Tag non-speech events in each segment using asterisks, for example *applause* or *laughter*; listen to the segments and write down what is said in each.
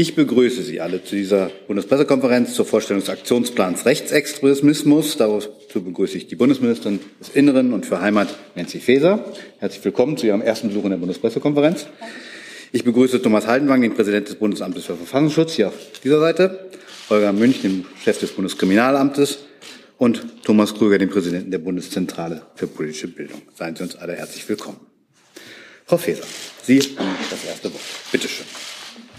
Ich begrüße Sie alle zu dieser Bundespressekonferenz zur Vorstellung des Aktionsplans Rechtsextremismus. Dazu begrüße ich die Bundesministerin des Inneren und für Heimat, Nancy Faeser. Herzlich willkommen zu Ihrem ersten Besuch in der Bundespressekonferenz. Ich begrüße Thomas Haldenwang, den Präsident des Bundesamtes für Verfassungsschutz, hier auf dieser Seite, Holger Münch, den Chef des Bundeskriminalamtes und Thomas Krüger, den Präsidenten der Bundeszentrale für politische Bildung. Seien Sie uns alle herzlich willkommen. Frau Faeser, Sie haben das erste Wort. Bitte schön.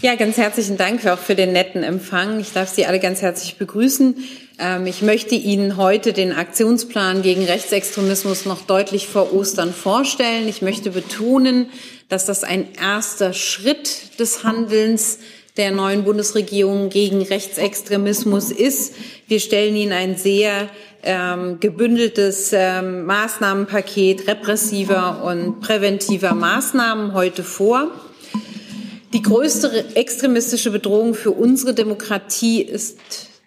Ja, ganz herzlichen Dank auch für den netten Empfang. Ich darf Sie alle ganz herzlich begrüßen. Ähm, ich möchte Ihnen heute den Aktionsplan gegen Rechtsextremismus noch deutlich vor Ostern vorstellen. Ich möchte betonen, dass das ein erster Schritt des Handelns der neuen Bundesregierung gegen Rechtsextremismus ist. Wir stellen Ihnen ein sehr ähm, gebündeltes ähm, Maßnahmenpaket repressiver und präventiver Maßnahmen heute vor. Die größte extremistische Bedrohung für unsere Demokratie ist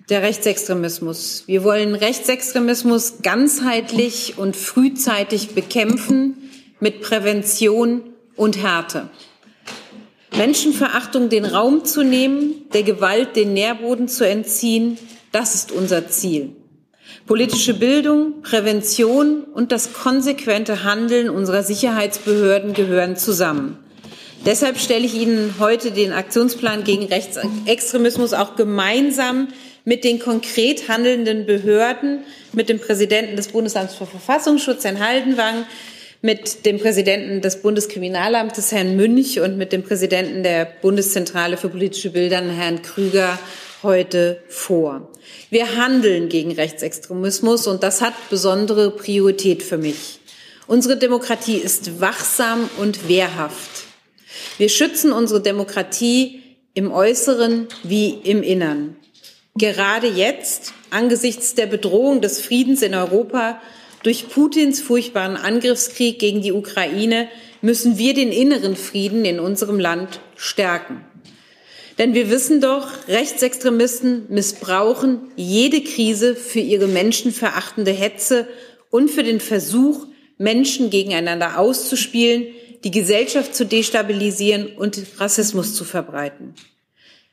der Rechtsextremismus. Wir wollen Rechtsextremismus ganzheitlich und frühzeitig bekämpfen mit Prävention und Härte. Menschenverachtung den Raum zu nehmen, der Gewalt den Nährboden zu entziehen, das ist unser Ziel. Politische Bildung, Prävention und das konsequente Handeln unserer Sicherheitsbehörden gehören zusammen. Deshalb stelle ich Ihnen heute den Aktionsplan gegen Rechtsextremismus auch gemeinsam mit den konkret handelnden Behörden, mit dem Präsidenten des Bundesamts für Verfassungsschutz, Herrn Haldenwang, mit dem Präsidenten des Bundeskriminalamtes, Herrn Münch, und mit dem Präsidenten der Bundeszentrale für politische Bildern, Herrn Krüger, heute vor. Wir handeln gegen Rechtsextremismus und das hat besondere Priorität für mich. Unsere Demokratie ist wachsam und wehrhaft. Wir schützen unsere Demokratie im Äußeren wie im Innern. Gerade jetzt, angesichts der Bedrohung des Friedens in Europa durch Putins furchtbaren Angriffskrieg gegen die Ukraine, müssen wir den inneren Frieden in unserem Land stärken. Denn wir wissen doch, Rechtsextremisten missbrauchen jede Krise für ihre menschenverachtende Hetze und für den Versuch, Menschen gegeneinander auszuspielen, die Gesellschaft zu destabilisieren und Rassismus zu verbreiten.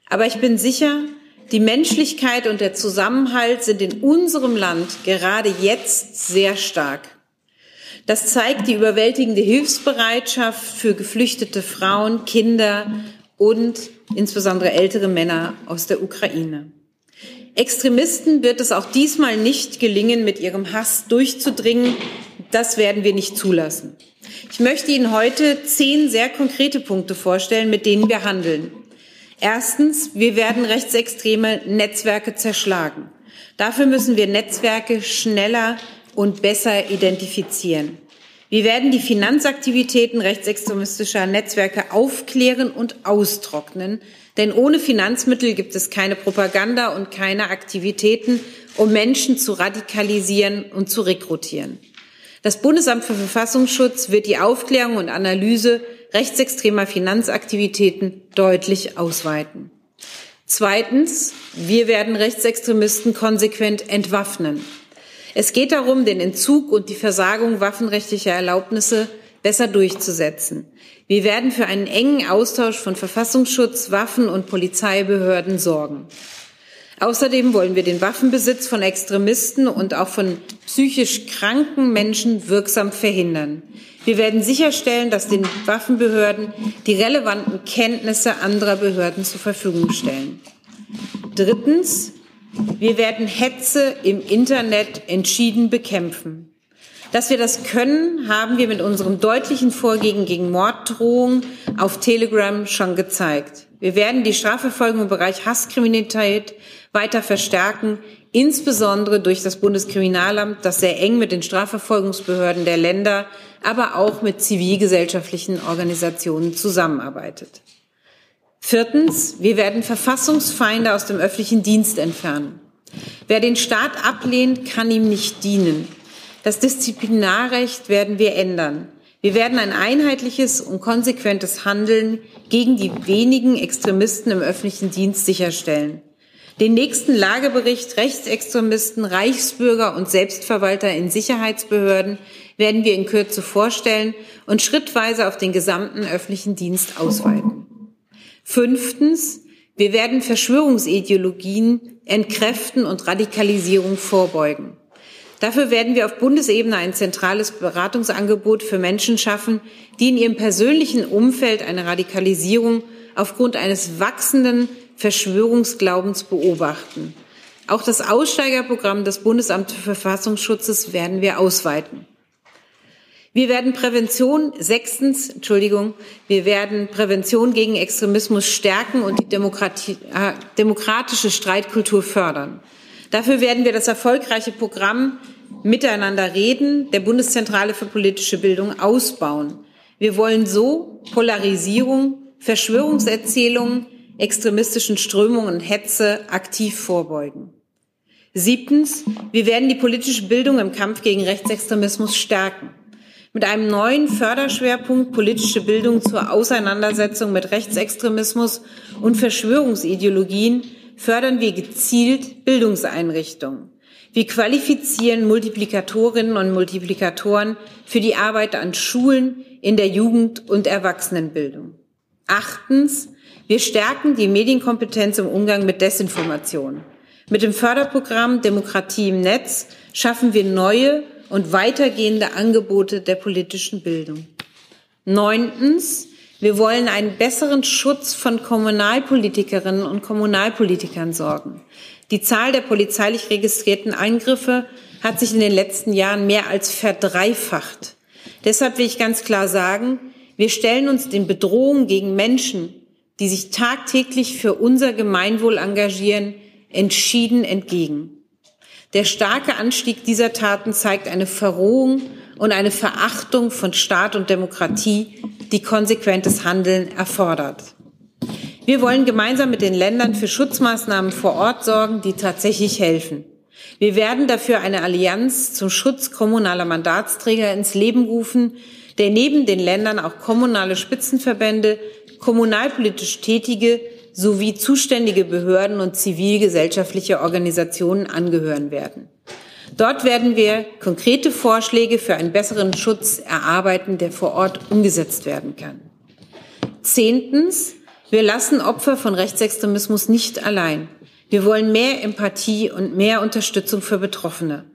Aber ich bin sicher, die Menschlichkeit und der Zusammenhalt sind in unserem Land gerade jetzt sehr stark. Das zeigt die überwältigende Hilfsbereitschaft für geflüchtete Frauen, Kinder und insbesondere ältere Männer aus der Ukraine. Extremisten wird es auch diesmal nicht gelingen, mit ihrem Hass durchzudringen. Das werden wir nicht zulassen. Ich möchte Ihnen heute zehn sehr konkrete Punkte vorstellen, mit denen wir handeln. Erstens, wir werden rechtsextreme Netzwerke zerschlagen. Dafür müssen wir Netzwerke schneller und besser identifizieren. Wir werden die Finanzaktivitäten rechtsextremistischer Netzwerke aufklären und austrocknen, denn ohne Finanzmittel gibt es keine Propaganda und keine Aktivitäten, um Menschen zu radikalisieren und zu rekrutieren. Das Bundesamt für Verfassungsschutz wird die Aufklärung und Analyse rechtsextremer Finanzaktivitäten deutlich ausweiten. Zweitens, wir werden Rechtsextremisten konsequent entwaffnen. Es geht darum, den Entzug und die Versagung waffenrechtlicher Erlaubnisse besser durchzusetzen. Wir werden für einen engen Austausch von Verfassungsschutz, Waffen und Polizeibehörden sorgen. Außerdem wollen wir den Waffenbesitz von Extremisten und auch von psychisch kranken Menschen wirksam verhindern. Wir werden sicherstellen, dass den Waffenbehörden die relevanten Kenntnisse anderer Behörden zur Verfügung stellen. Drittens, wir werden Hetze im Internet entschieden bekämpfen. Dass wir das können, haben wir mit unserem deutlichen Vorgehen gegen Morddrohungen auf Telegram schon gezeigt. Wir werden die Strafverfolgung im Bereich Hasskriminalität weiter verstärken, insbesondere durch das Bundeskriminalamt, das sehr eng mit den Strafverfolgungsbehörden der Länder, aber auch mit zivilgesellschaftlichen Organisationen zusammenarbeitet. Viertens, wir werden Verfassungsfeinde aus dem öffentlichen Dienst entfernen. Wer den Staat ablehnt, kann ihm nicht dienen. Das Disziplinarrecht werden wir ändern. Wir werden ein einheitliches und konsequentes Handeln gegen die wenigen Extremisten im öffentlichen Dienst sicherstellen. Den nächsten Lagebericht Rechtsextremisten, Reichsbürger und Selbstverwalter in Sicherheitsbehörden werden wir in Kürze vorstellen und schrittweise auf den gesamten öffentlichen Dienst ausweiten. Fünftens, Wir werden Verschwörungsideologien entkräften und Radikalisierung vorbeugen. Dafür werden wir auf Bundesebene ein zentrales Beratungsangebot für Menschen schaffen, die in ihrem persönlichen Umfeld eine Radikalisierung aufgrund eines wachsenden Verschwörungsglaubens beobachten. Auch das Aussteigerprogramm des Bundesamts für Verfassungsschutzes werden wir ausweiten. Wir werden Prävention, sechstens, Entschuldigung, wir werden Prävention gegen Extremismus stärken und die Demokratie, äh, demokratische Streitkultur fördern. Dafür werden wir das erfolgreiche Programm Miteinander reden der Bundeszentrale für politische Bildung ausbauen. Wir wollen so Polarisierung, Verschwörungserzählungen, extremistischen Strömungen und Hetze aktiv vorbeugen. Siebtens, wir werden die politische Bildung im Kampf gegen Rechtsextremismus stärken. Mit einem neuen Förderschwerpunkt politische Bildung zur Auseinandersetzung mit Rechtsextremismus und Verschwörungsideologien fördern wir gezielt Bildungseinrichtungen. Wir qualifizieren Multiplikatorinnen und Multiplikatoren für die Arbeit an Schulen in der Jugend- und Erwachsenenbildung. Achtens, wir stärken die Medienkompetenz im Umgang mit Desinformation. Mit dem Förderprogramm Demokratie im Netz schaffen wir neue und weitergehende Angebote der politischen Bildung. Neuntens, wir wollen einen besseren Schutz von Kommunalpolitikerinnen und Kommunalpolitikern sorgen. Die Zahl der polizeilich registrierten Eingriffe hat sich in den letzten Jahren mehr als verdreifacht. Deshalb will ich ganz klar sagen, wir stellen uns den Bedrohungen gegen Menschen, die sich tagtäglich für unser Gemeinwohl engagieren, entschieden entgegen. Der starke Anstieg dieser Taten zeigt eine Verrohung und eine Verachtung von Staat und Demokratie, die konsequentes Handeln erfordert. Wir wollen gemeinsam mit den Ländern für Schutzmaßnahmen vor Ort sorgen, die tatsächlich helfen. Wir werden dafür eine Allianz zum Schutz kommunaler Mandatsträger ins Leben rufen, der neben den Ländern auch kommunale Spitzenverbände, kommunalpolitisch Tätige sowie zuständige Behörden und zivilgesellschaftliche Organisationen angehören werden. Dort werden wir konkrete Vorschläge für einen besseren Schutz erarbeiten, der vor Ort umgesetzt werden kann. Zehntens, wir lassen Opfer von Rechtsextremismus nicht allein. Wir wollen mehr Empathie und mehr Unterstützung für Betroffene.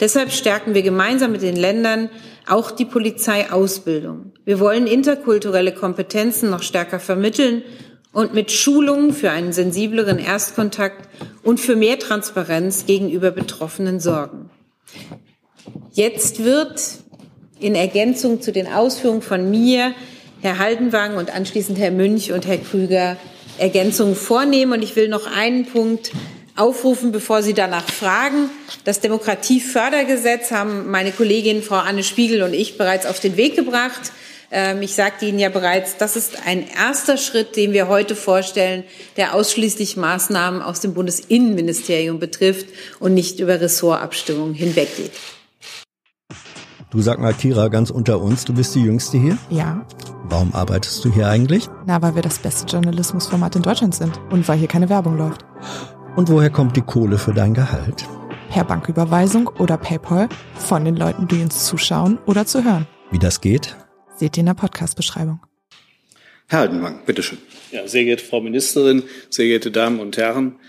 Deshalb stärken wir gemeinsam mit den Ländern auch die Polizeiausbildung. Wir wollen interkulturelle Kompetenzen noch stärker vermitteln und mit Schulungen für einen sensibleren Erstkontakt und für mehr Transparenz gegenüber Betroffenen sorgen. Jetzt wird in Ergänzung zu den Ausführungen von mir Herr Haldenwang und anschließend Herr Münch und Herr Krüger Ergänzungen vornehmen. Und ich will noch einen Punkt aufrufen, bevor Sie danach fragen. Das Demokratiefördergesetz haben meine Kollegin Frau Anne Spiegel und ich bereits auf den Weg gebracht. Ähm, ich sagte Ihnen ja bereits, das ist ein erster Schritt, den wir heute vorstellen, der ausschließlich Maßnahmen aus dem Bundesinnenministerium betrifft und nicht über Ressortabstimmungen hinweggeht. Du sag mal, Kira, ganz unter uns, du bist die Jüngste hier? Ja. Warum arbeitest du hier eigentlich? Na, weil wir das beste Journalismusformat in Deutschland sind und weil hier keine Werbung läuft. Und woher kommt die Kohle für dein Gehalt? Per Banküberweisung oder PayPal von den Leuten, die uns zuschauen oder zu hören. Wie das geht? Seht ihr in der Podcast-Beschreibung. Herr Haldenwang, bitteschön. Ja, sehr geehrte Frau Ministerin, sehr geehrte Damen und Herren.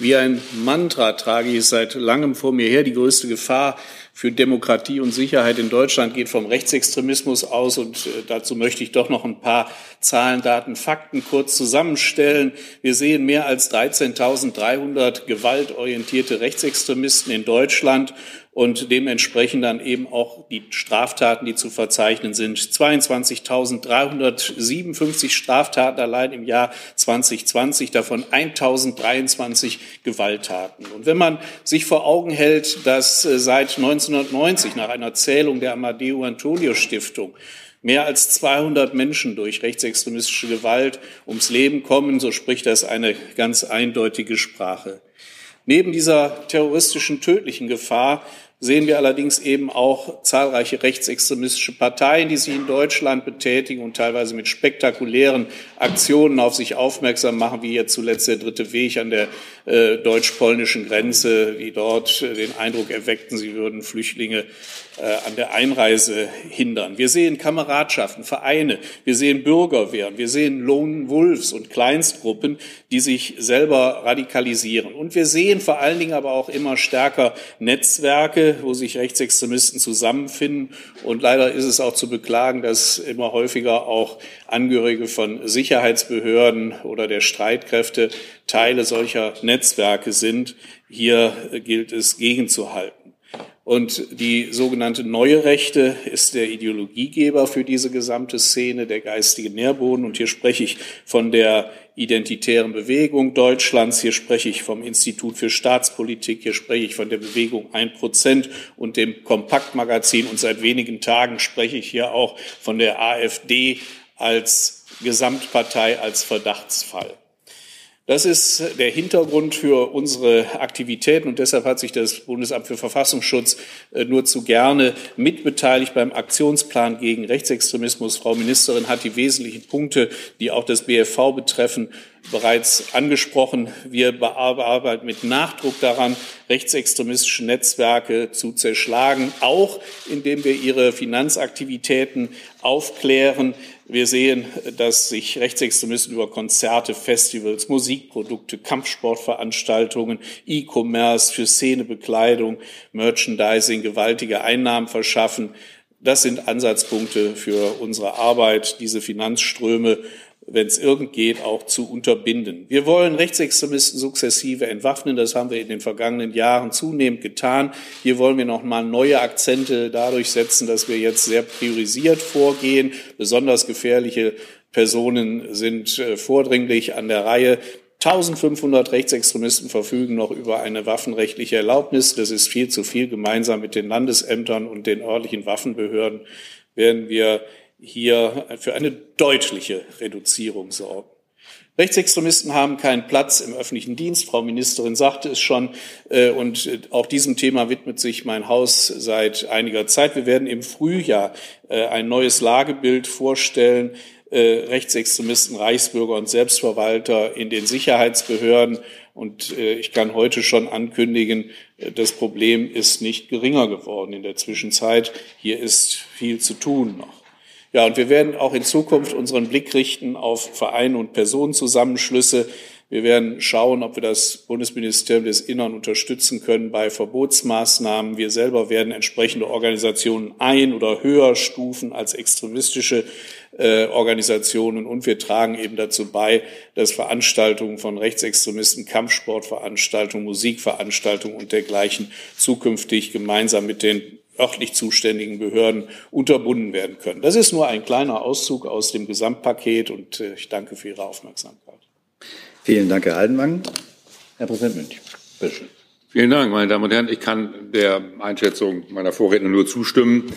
Wie ein Mantra trage ich es seit langem vor mir her. Die größte Gefahr für Demokratie und Sicherheit in Deutschland geht vom Rechtsextremismus aus. Und äh, dazu möchte ich doch noch ein paar Zahlen, Daten, Fakten kurz zusammenstellen. Wir sehen mehr als 13.300 gewaltorientierte Rechtsextremisten in Deutschland und dementsprechend dann eben auch die Straftaten, die zu verzeichnen sind. 22.357 Straftaten allein im Jahr 2020, davon 1.023 Gewalttaten. Und wenn man sich vor Augen hält, dass äh, seit 1990 nach einer Zählung der Amadeo Antonio Stiftung mehr als 200 Menschen durch rechtsextremistische Gewalt ums Leben kommen, so spricht das eine ganz eindeutige Sprache. Neben dieser terroristischen tödlichen Gefahr sehen wir allerdings eben auch zahlreiche rechtsextremistische Parteien, die sich in Deutschland betätigen und teilweise mit spektakulären Aktionen auf sich aufmerksam machen, wie jetzt zuletzt der dritte Weg an der äh, deutsch-polnischen Grenze, die dort äh, den Eindruck erweckten, sie würden Flüchtlinge äh, an der Einreise hindern. Wir sehen Kameradschaften, Vereine, wir sehen Bürgerwehren, wir sehen Lone Wolves und Kleinstgruppen, die sich selber radikalisieren. Und wir sehen vor allen Dingen aber auch immer stärker Netzwerke, wo sich Rechtsextremisten zusammenfinden. Und leider ist es auch zu beklagen, dass immer häufiger auch Angehörige von Sicherheitsbehörden oder der Streitkräfte Teile solcher Netzwerke sind. Hier gilt es gegenzuhalten. Und die sogenannte neue Rechte ist der Ideologiegeber für diese gesamte Szene, der geistige Nährboden. Und hier spreche ich von der identitären Bewegung Deutschlands, hier spreche ich vom Institut für Staatspolitik, hier spreche ich von der Bewegung Ein Prozent und dem Kompaktmagazin. Und seit wenigen Tagen spreche ich hier auch von der AfD als Gesamtpartei, als Verdachtsfall. Das ist der Hintergrund für unsere Aktivitäten und deshalb hat sich das Bundesamt für Verfassungsschutz äh, nur zu gerne mitbeteiligt beim Aktionsplan gegen Rechtsextremismus. Frau Ministerin hat die wesentlichen Punkte, die auch das BFV betreffen, bereits angesprochen. Wir bearbeiten mit Nachdruck daran, rechtsextremistische Netzwerke zu zerschlagen, auch indem wir ihre Finanzaktivitäten aufklären. Wir sehen, dass sich Rechtsextremisten über Konzerte, Festivals, Musikprodukte, Kampfsportveranstaltungen, E-Commerce für Szenebekleidung, Merchandising gewaltige Einnahmen verschaffen. Das sind Ansatzpunkte für unsere Arbeit, diese Finanzströme wenn es irgend geht, auch zu unterbinden. Wir wollen Rechtsextremisten sukzessive entwaffnen. Das haben wir in den vergangenen Jahren zunehmend getan. Hier wollen wir noch mal neue Akzente dadurch setzen, dass wir jetzt sehr priorisiert vorgehen. Besonders gefährliche Personen sind äh, vordringlich an der Reihe. 1500 Rechtsextremisten verfügen noch über eine waffenrechtliche Erlaubnis. Das ist viel zu viel. Gemeinsam mit den Landesämtern und den örtlichen Waffenbehörden werden wir hier für eine deutliche Reduzierung sorgen. Rechtsextremisten haben keinen Platz im öffentlichen Dienst. Frau Ministerin sagte es schon. Äh, und auch diesem Thema widmet sich mein Haus seit einiger Zeit. Wir werden im Frühjahr äh, ein neues Lagebild vorstellen. Äh, Rechtsextremisten, Reichsbürger und Selbstverwalter in den Sicherheitsbehörden. Und ich kann heute schon ankündigen, das Problem ist nicht geringer geworden in der Zwischenzeit. Hier ist viel zu tun noch. Ja, und wir werden auch in Zukunft unseren Blick richten auf Vereine und Personenzusammenschlüsse. Wir werden schauen, ob wir das Bundesministerium des Innern unterstützen können bei Verbotsmaßnahmen. Wir selber werden entsprechende Organisationen ein- oder höher stufen als extremistische äh, Organisationen. Und wir tragen eben dazu bei, dass Veranstaltungen von Rechtsextremisten, Kampfsportveranstaltungen, Musikveranstaltungen und dergleichen zukünftig gemeinsam mit den örtlich zuständigen Behörden unterbunden werden können. Das ist nur ein kleiner Auszug aus dem Gesamtpaket und äh, ich danke für Ihre Aufmerksamkeit. Vielen Dank, Herr Altenwang. Herr Präsident Münch, bitte schön. Vielen Dank, meine Damen und Herren. Ich kann der Einschätzung meiner Vorredner nur zustimmen.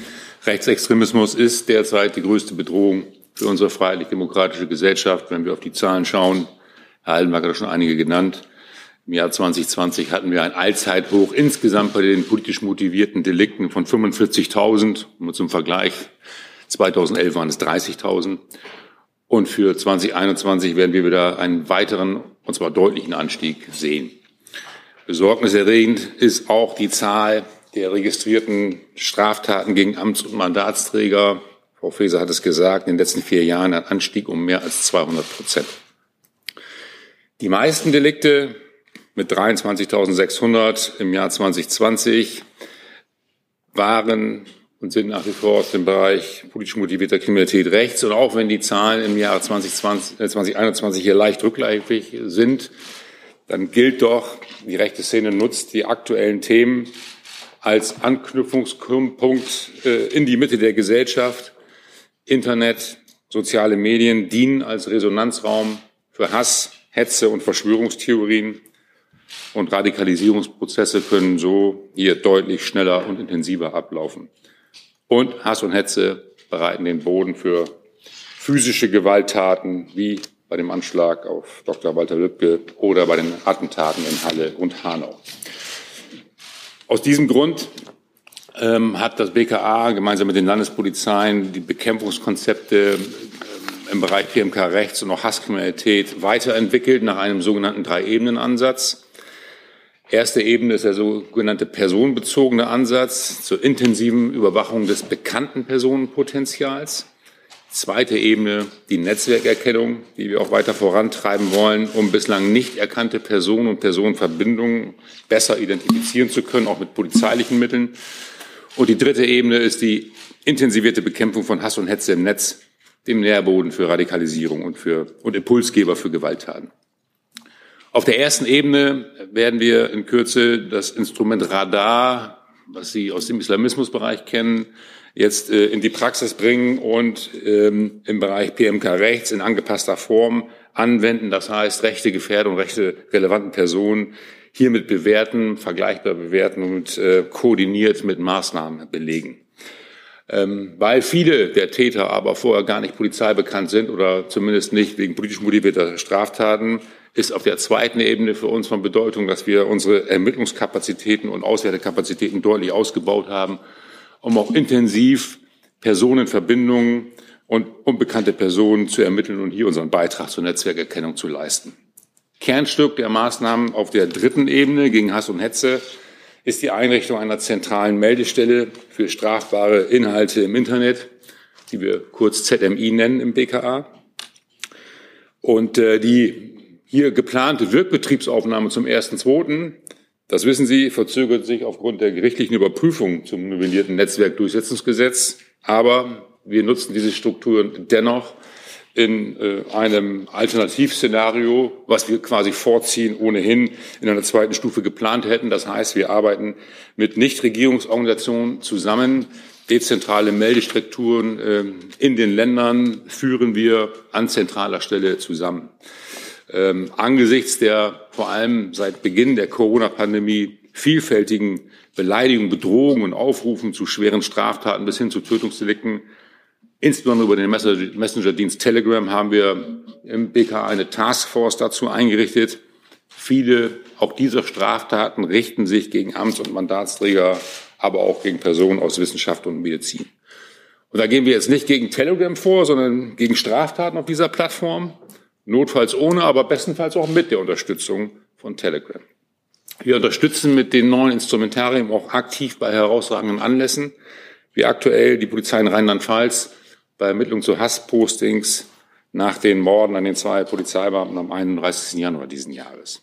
Rechtsextremismus ist derzeit die größte Bedrohung für unsere freiheitlich-demokratische Gesellschaft. Wenn wir auf die Zahlen schauen, Herr Altenwang hat schon einige genannt, im Jahr 2020 hatten wir ein Allzeithoch insgesamt bei den politisch motivierten Delikten von 45.000. Nur zum Vergleich, 2011 waren es 30.000. Und für 2021 werden wir wieder einen weiteren, und zwar deutlichen Anstieg sehen. Besorgniserregend ist auch die Zahl der registrierten Straftaten gegen Amts- und Mandatsträger. Frau Faeser hat es gesagt, in den letzten vier Jahren ein Anstieg um mehr als 200 Prozent. Die meisten Delikte mit 23.600 im Jahr 2020 waren und sind nach wie vor aus dem Bereich politisch motivierter Kriminalität rechts. Und auch wenn die Zahlen im Jahr 2020, äh 2021 hier leicht rückläufig sind, dann gilt doch, die rechte Szene nutzt die aktuellen Themen als Anknüpfungspunkt äh, in die Mitte der Gesellschaft. Internet, soziale Medien dienen als Resonanzraum für Hass, Hetze und Verschwörungstheorien. Und Radikalisierungsprozesse können so hier deutlich schneller und intensiver ablaufen. Und Hass und Hetze bereiten den Boden für physische Gewalttaten wie bei dem Anschlag auf Dr. Walter Lübcke oder bei den Attentaten in Halle und Hanau. Aus diesem Grund ähm, hat das BKA gemeinsam mit den Landespolizeien die Bekämpfungskonzepte ähm, im Bereich PMK Rechts und auch Hasskriminalität weiterentwickelt nach einem sogenannten Drei-Ebenen-Ansatz. Erste Ebene ist der sogenannte personenbezogene Ansatz zur intensiven Überwachung des bekannten Personenpotenzials. Zweite Ebene die Netzwerkerkennung, die wir auch weiter vorantreiben wollen, um bislang nicht erkannte Personen und Personenverbindungen besser identifizieren zu können, auch mit polizeilichen Mitteln. Und die dritte Ebene ist die intensivierte Bekämpfung von Hass und Hetze im Netz, dem Nährboden für Radikalisierung und, für, und Impulsgeber für Gewalttaten. Auf der ersten Ebene werden wir in Kürze das Instrument Radar, was Sie aus dem Islamismusbereich kennen, jetzt äh, in die Praxis bringen und ähm, im Bereich PMK rechts in angepasster Form anwenden. Das heißt, rechte Gefährdung, rechte relevanten Personen hiermit bewerten, vergleichbar bewerten und äh, koordiniert mit Maßnahmen belegen. Ähm, weil viele der Täter aber vorher gar nicht polizeibekannt sind oder zumindest nicht wegen politisch motivierter Straftaten, ist auf der zweiten Ebene für uns von Bedeutung, dass wir unsere Ermittlungskapazitäten und Auswertekapazitäten deutlich ausgebaut haben um auch intensiv Personenverbindungen und unbekannte Personen zu ermitteln und hier unseren Beitrag zur Netzwerkerkennung zu leisten. Kernstück der Maßnahmen auf der dritten Ebene gegen Hass und Hetze ist die Einrichtung einer zentralen Meldestelle für strafbare Inhalte im Internet, die wir kurz ZMI nennen im BKA. Und äh, die hier geplante Wirkbetriebsaufnahme zum 1.2. Das wissen Sie, verzögert sich aufgrund der gerichtlichen Überprüfung zum novellierten Netzwerkdurchsetzungsgesetz. Aber wir nutzen diese Strukturen dennoch in äh, einem Alternativszenario, was wir quasi vorziehen, ohnehin in einer zweiten Stufe geplant hätten. Das heißt, wir arbeiten mit Nichtregierungsorganisationen zusammen. Dezentrale Meldestrukturen äh, in den Ländern führen wir an zentraler Stelle zusammen. Ähm, angesichts der vor allem seit Beginn der Corona-Pandemie vielfältigen Beleidigungen, Bedrohungen und Aufrufen zu schweren Straftaten bis hin zu Tötungsdelikten, insbesondere über den Messenger-Dienst Telegram, haben wir im BK eine Taskforce dazu eingerichtet. Viele auch dieser Straftaten richten sich gegen Amts- und Mandatsträger, aber auch gegen Personen aus Wissenschaft und Medizin. Und da gehen wir jetzt nicht gegen Telegram vor, sondern gegen Straftaten auf dieser Plattform. Notfalls ohne, aber bestenfalls auch mit der Unterstützung von Telegram. Wir unterstützen mit den neuen Instrumentarien auch aktiv bei herausragenden Anlässen, wie aktuell die Polizei in Rheinland-Pfalz bei Ermittlungen zu Hasspostings nach den Morden an den zwei Polizeibeamten am 31. Januar diesen Jahres.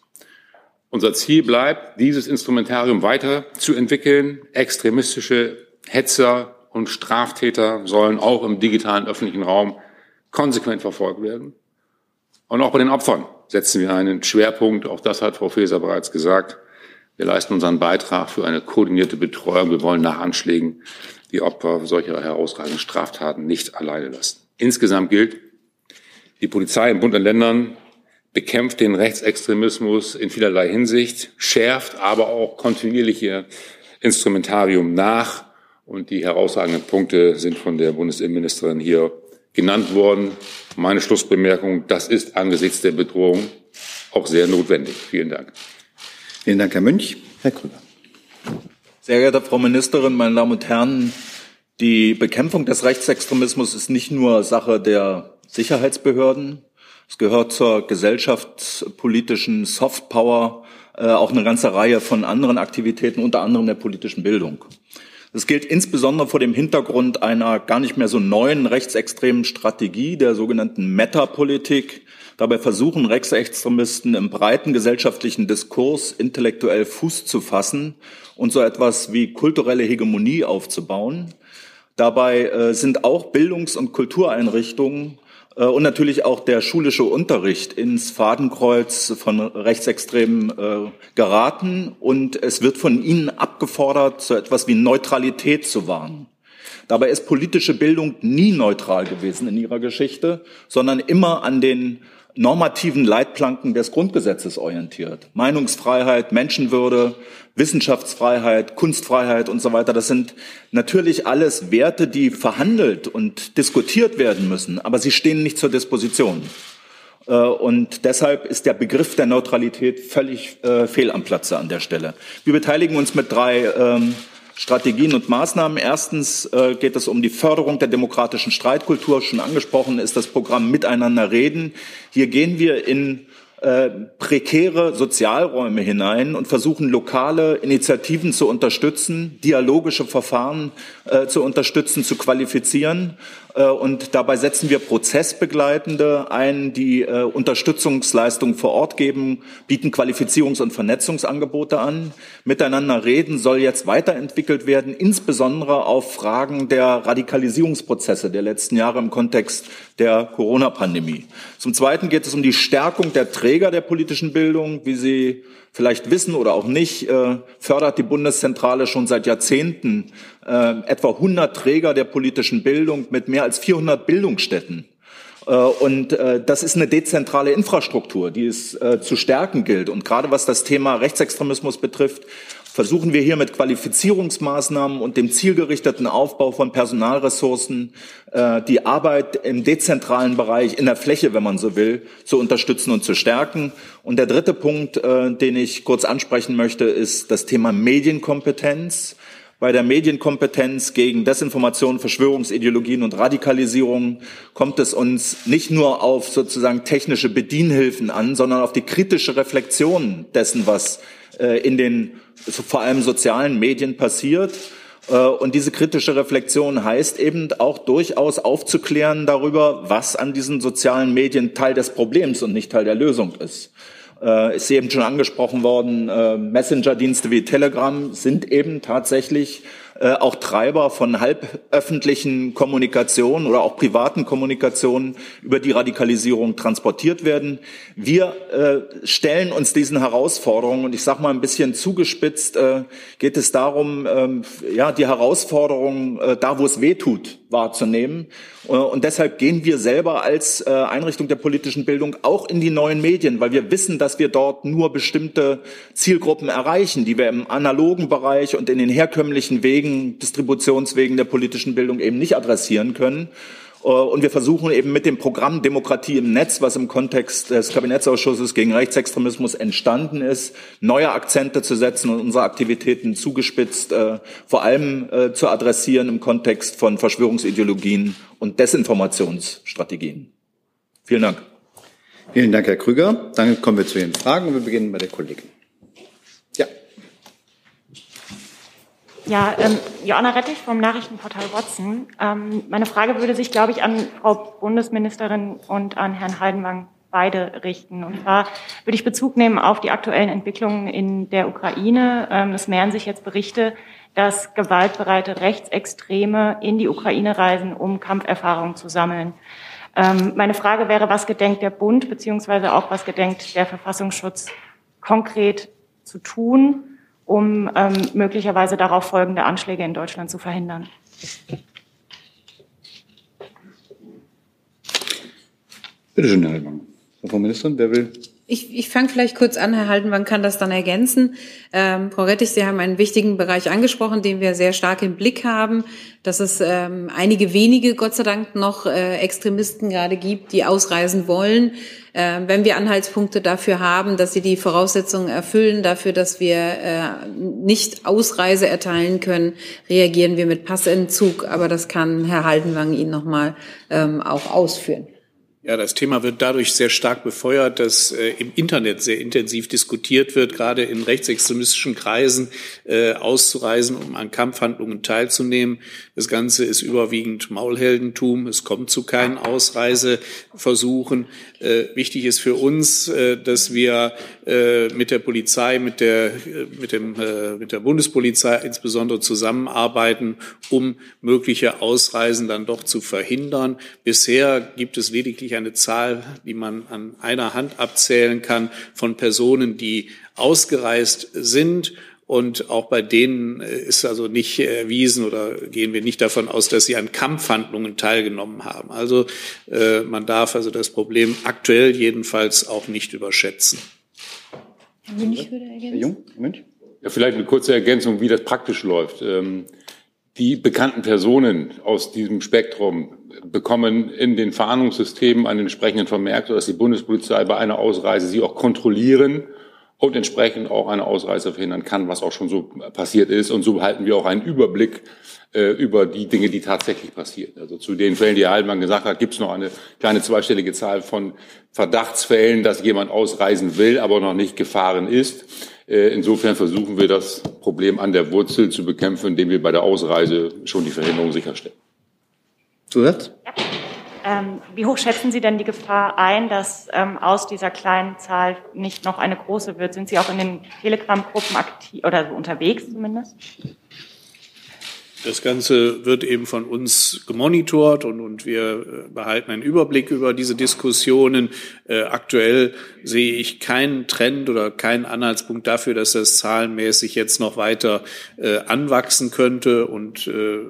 Unser Ziel bleibt, dieses Instrumentarium weiter zu entwickeln. Extremistische Hetzer und Straftäter sollen auch im digitalen öffentlichen Raum konsequent verfolgt werden. Und auch bei den Opfern setzen wir einen Schwerpunkt. Auch das hat Frau Faeser bereits gesagt. Wir leisten unseren Beitrag für eine koordinierte Betreuung. Wir wollen nach Anschlägen die Opfer solcher herausragenden Straftaten nicht alleine lassen. Insgesamt gilt, die Polizei in Bund und Ländern bekämpft den Rechtsextremismus in vielerlei Hinsicht, schärft aber auch kontinuierlich ihr Instrumentarium nach. Und die herausragenden Punkte sind von der Bundesinnenministerin hier genannt worden. Meine Schlussbemerkung, das ist angesichts der Bedrohung auch sehr notwendig. Vielen Dank. Vielen Dank, Herr Münch. Herr Krüger. Sehr geehrte Frau Ministerin, meine Damen und Herren, die Bekämpfung des Rechtsextremismus ist nicht nur Sache der Sicherheitsbehörden. Es gehört zur gesellschaftspolitischen Softpower äh, auch eine ganze Reihe von anderen Aktivitäten, unter anderem der politischen Bildung. Das gilt insbesondere vor dem Hintergrund einer gar nicht mehr so neuen rechtsextremen Strategie, der sogenannten Meta-Politik. Dabei versuchen Rechtsextremisten im breiten gesellschaftlichen Diskurs intellektuell Fuß zu fassen und so etwas wie kulturelle Hegemonie aufzubauen. Dabei äh, sind auch Bildungs- und Kultureinrichtungen äh, und natürlich auch der schulische Unterricht ins Fadenkreuz von Rechtsextremen äh, geraten und es wird von ihnen abgefordert, so etwas wie Neutralität zu wahren. Dabei ist politische Bildung nie neutral gewesen in ihrer Geschichte, sondern immer an den normativen Leitplanken des Grundgesetzes orientiert. Meinungsfreiheit, Menschenwürde, Wissenschaftsfreiheit, Kunstfreiheit und so weiter. Das sind natürlich alles Werte, die verhandelt und diskutiert werden müssen, aber sie stehen nicht zur Disposition. Äh, und deshalb ist der Begriff der Neutralität völlig äh, fehl am Platze an der Stelle. Wir beteiligen uns mit drei ähm, Strategien und Maßnahmen. Erstens äh, geht es um die Förderung der demokratischen Streitkultur. Schon angesprochen ist das Programm Miteinander reden. Hier gehen wir in äh, prekäre Sozialräume hinein und versuchen lokale Initiativen zu unterstützen, dialogische Verfahren äh, zu unterstützen, zu qualifizieren. Äh, und dabei setzen wir Prozessbegleitende ein, die äh, Unterstützungsleistungen vor Ort geben, bieten Qualifizierungs- und Vernetzungsangebote an. Miteinander reden soll jetzt weiterentwickelt werden, insbesondere auf Fragen der Radikalisierungsprozesse der letzten Jahre im Kontext der Corona-Pandemie. Zum Zweiten geht es um die Stärkung der Träger der politischen Bildung, wie Sie vielleicht wissen oder auch nicht, äh, fördert die Bundeszentrale schon seit Jahrzehnten äh, etwa 100 Träger der politischen Bildung mit mehr als 400 Bildungsstätten. Äh, und äh, das ist eine dezentrale Infrastruktur, die es zu stärken gilt. Und gerade was das Thema Rechtsextremismus betrifft, versuchen wir hier mit Qualifizierungsmaßnahmen und dem zielgerichteten Aufbau von Personalressourcen die Arbeit im dezentralen Bereich in der Fläche, wenn man so will, zu unterstützen und zu stärken. Und der dritte Punkt, den ich kurz ansprechen möchte, ist das Thema Medienkompetenz. Bei der Medienkompetenz gegen Desinformation, Verschwörungsideologien und Radikalisierung kommt es uns nicht nur auf sozusagen technische Bedienhilfen an, sondern auf die kritische Reflexion dessen, was äh, in den vor allem sozialen Medien passiert. Äh, und diese kritische Reflexion heißt eben auch durchaus aufzuklären darüber, was an diesen sozialen Medien Teil des Problems und nicht Teil der Lösung ist. Äh, ist eben schon angesprochen worden, äh, Messenger-Dienste wie Telegram sind eben tatsächlich äh, auch Treiber von halböffentlichen Kommunikationen oder auch privaten Kommunikationen, über die Radikalisierung transportiert werden. Wir äh, stellen uns diesen Herausforderungen und ich sage mal ein bisschen zugespitzt äh, geht es darum, ähm, ja die Herausforderungen äh, da, wo es weh tut, wahrzunehmen. Äh, und deshalb gehen wir selber als äh, Einrichtung der politischen Bildung auch in die neuen Medien, weil wir wissen, dass wir dort nur bestimmte Zielgruppen erreichen, die wir im analogen Bereich und in den herkömmlichen Wegen Wegen, Distributionswegen der politischen Bildung eben nicht adressieren können. Äh, und wir versuchen eben mit dem Programm Demokratie im Netz, was im Kontext des Kabinettsausschusses gegen Rechtsextremismus entstanden ist, neue Akzente zu setzen und unsere Aktivitäten zugespitzt äh, vor allem äh, zu adressieren im Kontext von Verschwörungsideologien und Desinformationsstrategien. Vielen Dank. Vielen Dank, Herr Krüger. Dann kommen wir zu Ihren Fragen und wir beginnen bei der Kollegin. Ja, ähm, Joanna Rettich vom Nachrichtenportal Watson. Ähm, meine Frage würde sich, glaube ich, an Frau Bundesministerin und an Herrn Heidenwang beide richten. Und zwar würde ich Bezug nehmen auf die aktuellen Entwicklungen in der Ukraine. Ähm, es mehren sich jetzt Berichte, dass gewaltbereite Rechtsextreme in die Ukraine reisen, um Kampferfahrungen zu sammeln. Ähm, meine Frage wäre, was gedenkt der Bund beziehungsweise auch was gedenkt der Verfassungsschutz konkret zu tun, um ähm, möglicherweise darauf folgende Anschläge in Deutschland zu verhindern. Bitte schön, Herr Hellmann. Frau Ministerin, wer will ich, ich fange vielleicht kurz an, Herr Haltenwang kann das dann ergänzen. Ähm, Frau Rettich, Sie haben einen wichtigen Bereich angesprochen, den wir sehr stark im Blick haben, dass es ähm, einige wenige, Gott sei Dank, noch äh, Extremisten gerade gibt, die ausreisen wollen. Äh, wenn wir Anhaltspunkte dafür haben, dass sie die Voraussetzungen erfüllen, dafür, dass wir äh, nicht Ausreise erteilen können, reagieren wir mit Passentzug. Aber das kann Herr Haldenwang Ihnen nochmal ähm, auch ausführen. Ja, das Thema wird dadurch sehr stark befeuert, dass äh, im Internet sehr intensiv diskutiert wird, gerade in rechtsextremistischen Kreisen äh, auszureisen, um an Kampfhandlungen teilzunehmen. Das Ganze ist überwiegend Maulheldentum. Es kommt zu keinen Ausreiseversuchen. Äh, wichtig ist für uns, äh, dass wir äh, mit der Polizei, mit der, äh, mit, dem, mit der Bundespolizei insbesondere zusammenarbeiten, um mögliche Ausreisen dann doch zu verhindern. Bisher gibt es lediglich eine Zahl, die man an einer Hand abzählen kann, von Personen, die ausgereist sind. Und auch bei denen äh, ist also nicht erwiesen oder gehen wir nicht davon aus, dass sie an Kampfhandlungen teilgenommen haben. Also äh, man darf also das Problem aktuell jedenfalls auch nicht überschätzen. Herr Münch würde ergänzen. Herr Jung, Münch? Ja, vielleicht eine kurze Ergänzung, wie das praktisch läuft. Ähm, die bekannten Personen aus diesem Spektrum bekommen in den Fahndungssystemen einen entsprechenden Vermerk, sodass die Bundespolizei bei einer Ausreise sie auch kontrollieren und entsprechend auch eine Ausreise verhindern kann, was auch schon so passiert ist. Und so behalten wir auch einen Überblick äh, über die Dinge, die tatsächlich passieren. Also zu den Fällen, die Herr Heilmann gesagt hat, gibt es noch eine kleine zweistellige Zahl von Verdachtsfällen, dass jemand ausreisen will, aber noch nicht gefahren ist. Äh, insofern versuchen wir das Problem an der Wurzel zu bekämpfen, indem wir bei der Ausreise schon die Verhinderung sicherstellen. Zusatz? Ja. Ähm, wie hoch schätzen Sie denn die Gefahr ein, dass ähm, aus dieser kleinen Zahl nicht noch eine große wird? Sind Sie auch in den Telegram-Gruppen aktiv oder so unterwegs zumindest? Das Ganze wird eben von uns gemonitort und, und wir äh, behalten einen Überblick über diese Diskussionen. Äh, aktuell sehe ich keinen Trend oder keinen Anhaltspunkt dafür, dass das zahlenmäßig jetzt noch weiter äh, anwachsen könnte. Und äh,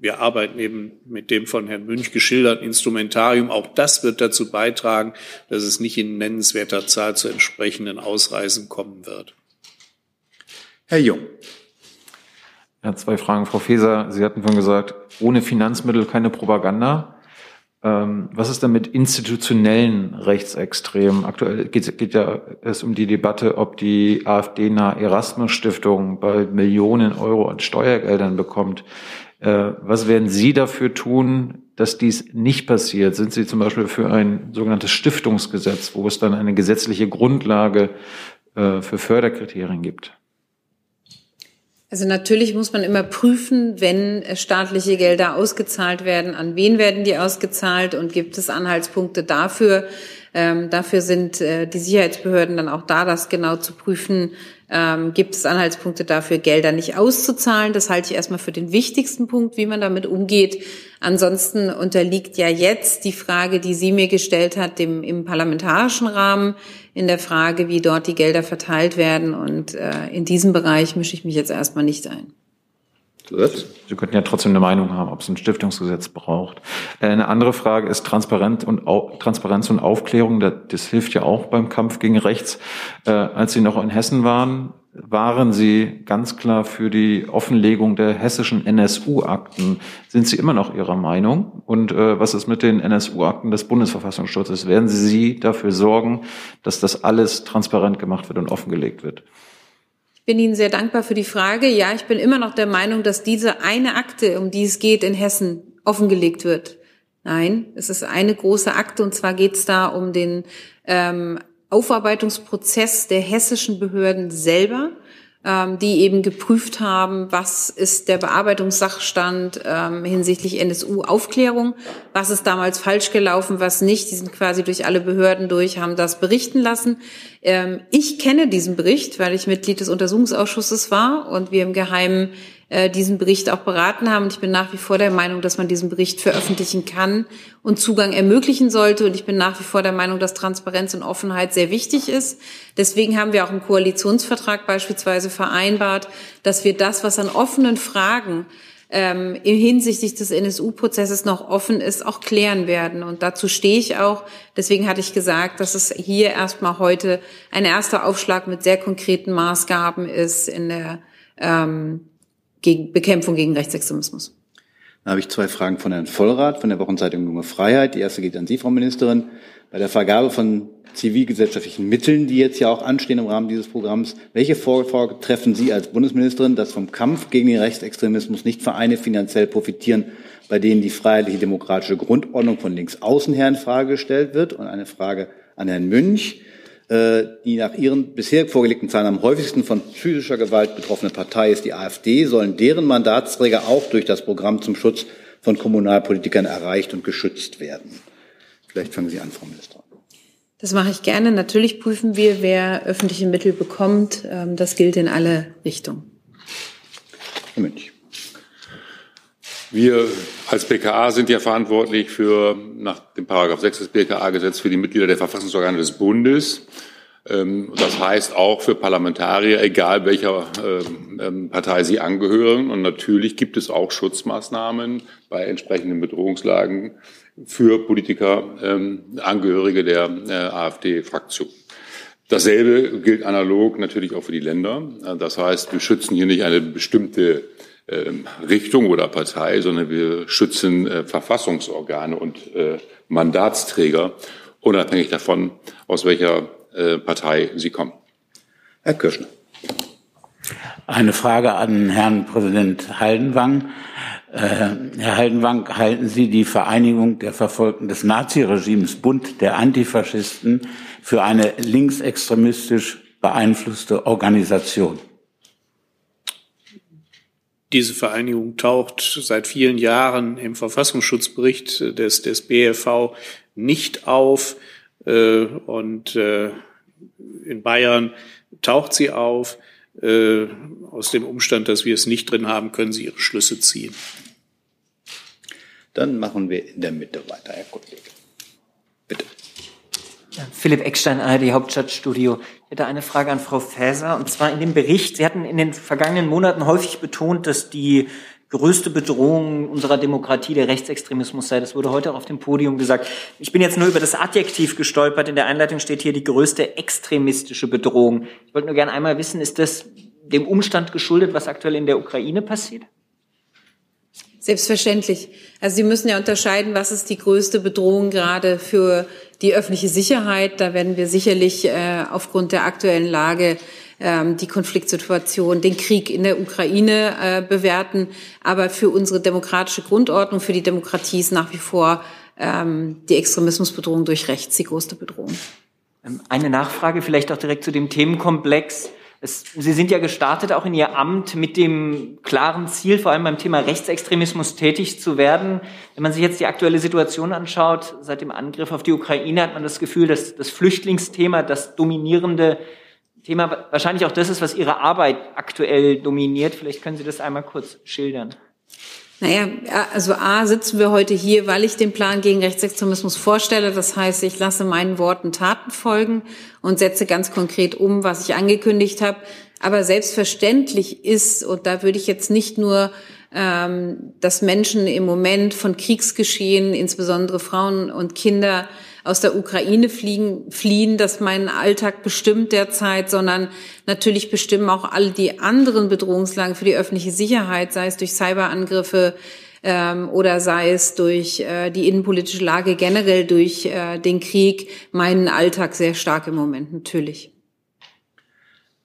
wir arbeiten eben mit dem von Herrn Münch geschilderten Instrumentarium. Auch das wird dazu beitragen, dass es nicht in nennenswerter Zahl zu entsprechenden Ausreisen kommen wird. Herr Jung. Ja, zwei Fragen. Frau Faeser, Sie hatten vorhin gesagt, ohne Finanzmittel keine Propaganda. Ähm, was ist denn mit institutionellen Rechtsextremen? Aktuell geht, geht ja es um die Debatte, ob die AfD-nahe Erasmus-Stiftung bald Millionen Euro an Steuergeldern bekommt. Äh, was werden Sie dafür tun, dass dies nicht passiert? Sind Sie zum Beispiel für ein sogenanntes Stiftungsgesetz, wo es dann eine gesetzliche Grundlage äh, für Förderkriterien gibt? Also natürlich muss man immer prüfen, wenn staatliche Gelder ausgezahlt werden, an wen werden die ausgezahlt und gibt es Anhaltspunkte dafür. Ähm, dafür sind äh, die Sicherheitsbehörden dann auch da, das genau zu prüfen, ähm, gibt es Anhaltspunkte dafür, Gelder nicht auszuzahlen. Das halte ich erstmal für den wichtigsten Punkt, wie man damit umgeht. Ansonsten unterliegt ja jetzt die Frage, die sie mir gestellt hat, dem, im parlamentarischen Rahmen, in der Frage, wie dort die Gelder verteilt werden. Und äh, in diesem Bereich mische ich mich jetzt erstmal nicht ein. Sie könnten ja trotzdem eine Meinung haben, ob es ein Stiftungsgesetz braucht. Äh, eine andere Frage ist Transparenz und, Transparenz und Aufklärung. Das hilft ja auch beim Kampf gegen rechts. Äh, als Sie noch in Hessen waren, waren Sie ganz klar für die Offenlegung der hessischen NSU-Akten. Sind Sie immer noch Ihrer Meinung? Und äh, was ist mit den NSU-Akten des Bundesverfassungsschutzes? Werden Sie dafür sorgen, dass das alles transparent gemacht wird und offengelegt wird? Bin Ihnen sehr dankbar für die Frage. Ja, ich bin immer noch der Meinung, dass diese eine Akte, um die es geht, in Hessen offengelegt wird. Nein, es ist eine große Akte und zwar geht es da um den ähm, Aufarbeitungsprozess der hessischen Behörden selber ähm, die eben geprüft haben, was ist der Bearbeitungssachstand ähm, hinsichtlich NSU-Aufklärung, was ist damals falsch gelaufen, was nicht. Die sind quasi durch alle Behörden durch, haben das berichten lassen. Ähm, ich kenne diesen Bericht, weil ich Mitglied des Untersuchungsausschusses war und wir im Geheimen äh, diesen Bericht auch beraten haben. Und ich bin nach wie vor der Meinung, dass man diesen Bericht veröffentlichen kann und Zugang ermöglichen sollte. Und ich bin nach wie vor der Meinung, dass Transparenz und Offenheit sehr wichtig ist. Deswegen haben wir auch im Koalitionsvertrag beispielsweise vereinbart, dass wir das, was an offenen Fragen ähm, hinsichtlich des NSU-Prozesses noch offen ist, auch klären werden. Und dazu stehe ich auch. Deswegen hatte ich gesagt, dass es hier erstmal heute ein erster Aufschlag mit sehr konkreten Maßgaben ist in der ähm, gegen Bekämpfung gegen Rechtsextremismus. Da habe ich zwei Fragen von Herrn Vollrath von der Wochenzeitung Junge Freiheit. Die erste geht an Sie, Frau Ministerin. Bei der Vergabe von zivilgesellschaftlichen Mitteln, die jetzt ja auch anstehen im Rahmen dieses Programms, welche Vorsorge treffen Sie als Bundesministerin, dass vom Kampf gegen den Rechtsextremismus nicht Vereine finanziell profitieren, bei denen die freiheitliche demokratische Grundordnung von links außen her in Frage gestellt wird? Und eine Frage an Herrn Münch. Äh, die nach ihren bisher vorgelegten Zahlen am häufigsten von physischer Gewalt betroffene Partei ist die AfD, sollen deren Mandatsträger auch durch das Programm zum Schutz von Kommunalpolitikern erreicht und geschützt werden. Vielleicht fangen Sie an, Frau Ministerin. Das mache ich gerne. Natürlich prüfen wir, wer öffentliche Mittel bekommt. Ähm, das gilt in alle Richtungen. Herr Münch. Wir als BKA sind ja verantwortlich für, nach dem Paragraph 6 des BKA-Gesetzes, für die Mitglieder der Verfassungsorgane des Bundes. Ähm, das heißt auch für Parlamentarier, egal welcher ähm, Partei sie angehören. Und natürlich gibt es auch Schutzmaßnahmen bei entsprechenden Bedrohungslagen für Politiker, Angehörige der äh, AfD-Fraktion. Dasselbe gilt analog natürlich auch für die Länder. Das heißt, wir schützen hier nicht eine bestimmte ähm, Richtung oder Partei, sondern wir schützen äh, Verfassungsorgane und äh, Mandatsträger, unabhängig davon, aus welcher äh, Partei sie kommen. Herr Kirschner. Eine Frage an Herrn Präsident Haldenwang. Äh, Herr Haldenwang, halten Sie die Vereinigung der Verfolgten des Naziregimes Bund der Antifaschisten für eine linksextremistisch beeinflusste Organisation? Diese Vereinigung taucht seit vielen Jahren im Verfassungsschutzbericht des, des BFV nicht auf. Äh, und äh, in Bayern taucht sie auf. Äh, aus dem Umstand, dass wir es nicht drin haben, können Sie Ihre Schlüsse ziehen. Dann machen wir in der Mitte weiter, Herr Kollege. Bitte. Philipp Eckstein, ARD Hauptstadtstudio. Ich hätte eine Frage an Frau Faeser. Und zwar in dem Bericht, Sie hatten in den vergangenen Monaten häufig betont, dass die größte Bedrohung unserer Demokratie der Rechtsextremismus sei. Das wurde heute auch auf dem Podium gesagt. Ich bin jetzt nur über das Adjektiv gestolpert. In der Einleitung steht hier die größte extremistische Bedrohung. Ich wollte nur gerne einmal wissen, ist das dem Umstand geschuldet, was aktuell in der Ukraine passiert? Selbstverständlich. Also Sie müssen ja unterscheiden, was ist die größte Bedrohung gerade für die öffentliche Sicherheit. Da werden wir sicherlich äh, aufgrund der aktuellen Lage ähm, die Konfliktsituation, den Krieg in der Ukraine äh, bewerten. Aber für unsere demokratische Grundordnung, für die Demokratie ist nach wie vor ähm, die Extremismusbedrohung durch rechts die größte Bedrohung. Ähm, eine Nachfrage vielleicht auch direkt zu dem Themenkomplex. Es, Sie sind ja gestartet auch in Ihr Amt mit dem klaren Ziel, vor allem beim Thema Rechtsextremismus tätig zu werden. Wenn man sich jetzt die aktuelle Situation anschaut, seit dem Angriff auf die Ukraine hat man das Gefühl, dass das Flüchtlingsthema das dominierende Thema wahrscheinlich auch das ist, was Ihre Arbeit aktuell dominiert. Vielleicht können Sie das einmal kurz schildern. Naja, also A sitzen wir heute hier, weil ich den Plan gegen Rechtsextremismus vorstelle. Das heißt, ich lasse meinen Worten Taten folgen und setze ganz konkret um, was ich angekündigt habe. Aber selbstverständlich ist, und da würde ich jetzt nicht nur ähm, dass Menschen im Moment von Kriegsgeschehen, insbesondere Frauen und Kinder, aus der Ukraine fliegen, fliehen, das meinen Alltag bestimmt derzeit, sondern natürlich bestimmen auch all die anderen Bedrohungslagen für die öffentliche Sicherheit, sei es durch Cyberangriffe ähm, oder sei es durch äh, die innenpolitische Lage generell, durch äh, den Krieg, meinen Alltag sehr stark im Moment natürlich.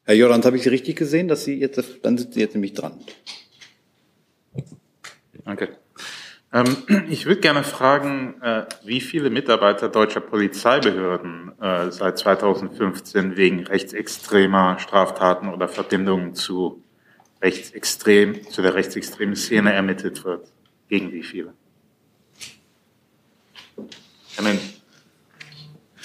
Herr Jordan, habe ich Sie richtig gesehen, dass Sie jetzt, dann sind Sie jetzt nämlich dran. Danke. Ähm, *clears throat* ich würde gerne fragen, äh, wie viele Mitarbeiter deutscher Polizeibehörden äh, seit 2015 wegen rechtsextremer Straftaten oder Verbindungen zu rechtsextrem, zu der rechtsextremen Szene ermittelt wird. Gegen wie viele? Herr Mensch.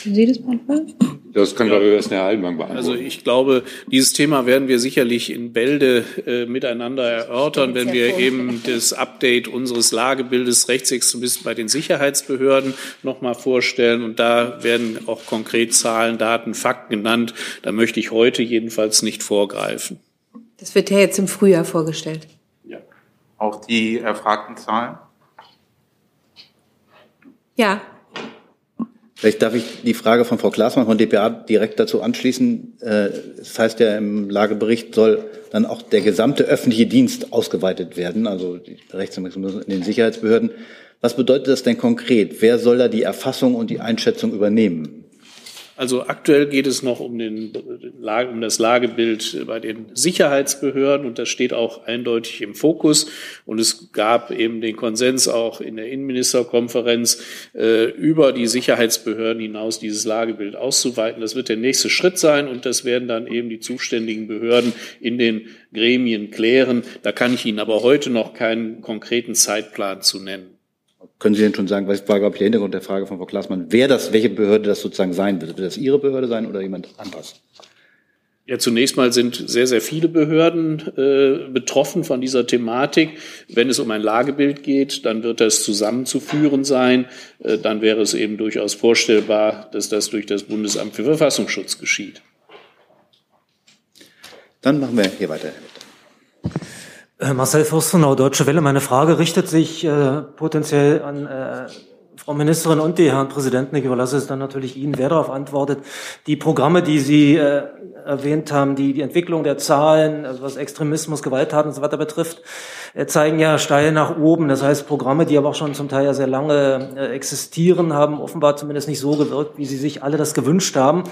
Können Sie das beantworten? Das kann, glaube ich, erst Herr Heidenbank beantworten. Also ich glaube, dieses Thema werden wir sicherlich in Bälde äh, miteinander erörtern, wenn wir eben das Update unseres Lagebildes Rechtsextremisten bei den Sicherheitsbehörden nochmal vorstellen. Und da werden auch konkret Zahlen, Daten, Fakten genannt. Da möchte ich heute jedenfalls nicht vorgreifen. Das wird ja jetzt im Frühjahr vorgestellt. Ja. Auch die erfragten Zahlen? Ja, Vielleicht darf ich die Frage von Frau Klaasmann von dpa direkt dazu anschließen. Äh, das heißt ja, im Lagebericht soll dann auch der gesamte öffentliche Dienst ausgeweitet werden, also die Rechtsanwendung in den Sicherheitsbehörden. Was bedeutet das denn konkret? Wer soll da die Erfassung und die Einschätzung übernehmen? Also aktuell geht es noch um, den, um das Lagebild bei den Sicherheitsbehörden und das steht auch eindeutig im Fokus. Und es gab eben den Konsens auch in der Innenministerkonferenz, äh, über die Sicherheitsbehörden hinaus dieses Lagebild auszuweiten. Das wird der nächste Schritt sein und das werden dann eben die zuständigen Behörden in den Gremien klären. Da kann ich Ihnen aber heute noch keinen konkreten Zeitplan zu nennen. Können Sie denn schon sagen, was war, glaube ich, der Hintergrund der Frage von Frau Klaasmann, wer das, welche Behörde das sozusagen sein wird? Wird das Ihre Behörde sein oder jemand anderes? Ja, zunächst mal sind sehr, sehr viele Behörden äh, betroffen von dieser Thematik. Wenn es um ein Lagebild geht, dann wird das zusammenzuführen sein. Äh, dann wäre es eben durchaus vorstellbar, dass das durch das Bundesamt für Verfassungsschutz geschieht. Dann machen wir hier weiter. Äh, Marcel Fürstenau, Deutsche Welle. Meine Frage richtet sich äh, potenziell an äh, Frau Ministerin und die Herren Präsidenten. Ich überlasse es dann natürlich Ihnen, wer darauf antwortet. Die Programme, die Sie äh, erwähnt haben, die, die Entwicklung der Zahlen, also was Extremismus, Gewalttaten und so weiter betrifft, äh, zeigen ja steil nach oben. Das heißt, Programme, die aber auch schon zum Teil ja sehr lange existieren, haben offenbar zumindest nicht so gewirkt, wie Sie sich alle das gewünscht haben.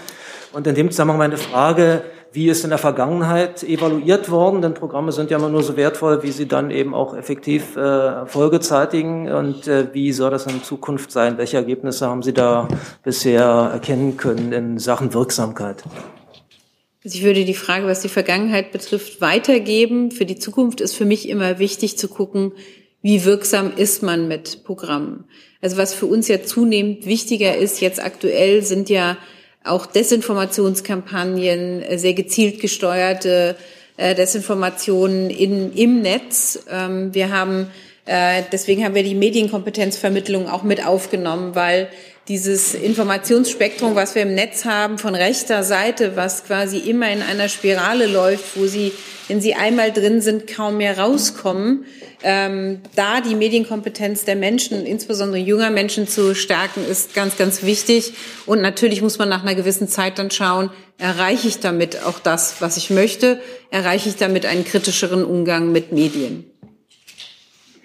Und in dem Zusammenhang meine Frage, wie ist in der Vergangenheit evaluiert worden? Denn Programme sind ja immer nur so wertvoll, wie sie dann eben auch effektiv äh, Erfolge zeitigen. Und äh, wie soll das in Zukunft sein? Welche Ergebnisse haben Sie da bisher erkennen können in Sachen Wirksamkeit? Also ich würde die Frage, was die Vergangenheit betrifft, weitergeben. Für die Zukunft ist für mich immer wichtig zu gucken, wie wirksam ist man mit Programmen. Also was für uns ja zunehmend wichtiger ist, jetzt aktuell sind ja auch Desinformationskampagnen, äh, sehr gezielt gesteuerte äh, Desinformationen in, im Netz. Ähm, wir haben, äh, deswegen haben wir die Medienkompetenzvermittlung auch mit aufgenommen, weil dieses Informationsspektrum, was wir im Netz haben, von rechter Seite, was quasi immer in einer Spirale läuft, wo sie, wenn sie einmal drin sind, kaum mehr rauskommen, ähm, da die Medienkompetenz der Menschen, insbesondere junger Menschen zu stärken, ist ganz, ganz wichtig. Und natürlich muss man nach einer gewissen Zeit dann schauen, erreiche ich damit auch das, was ich möchte? Erreiche ich damit einen kritischeren Umgang mit Medien?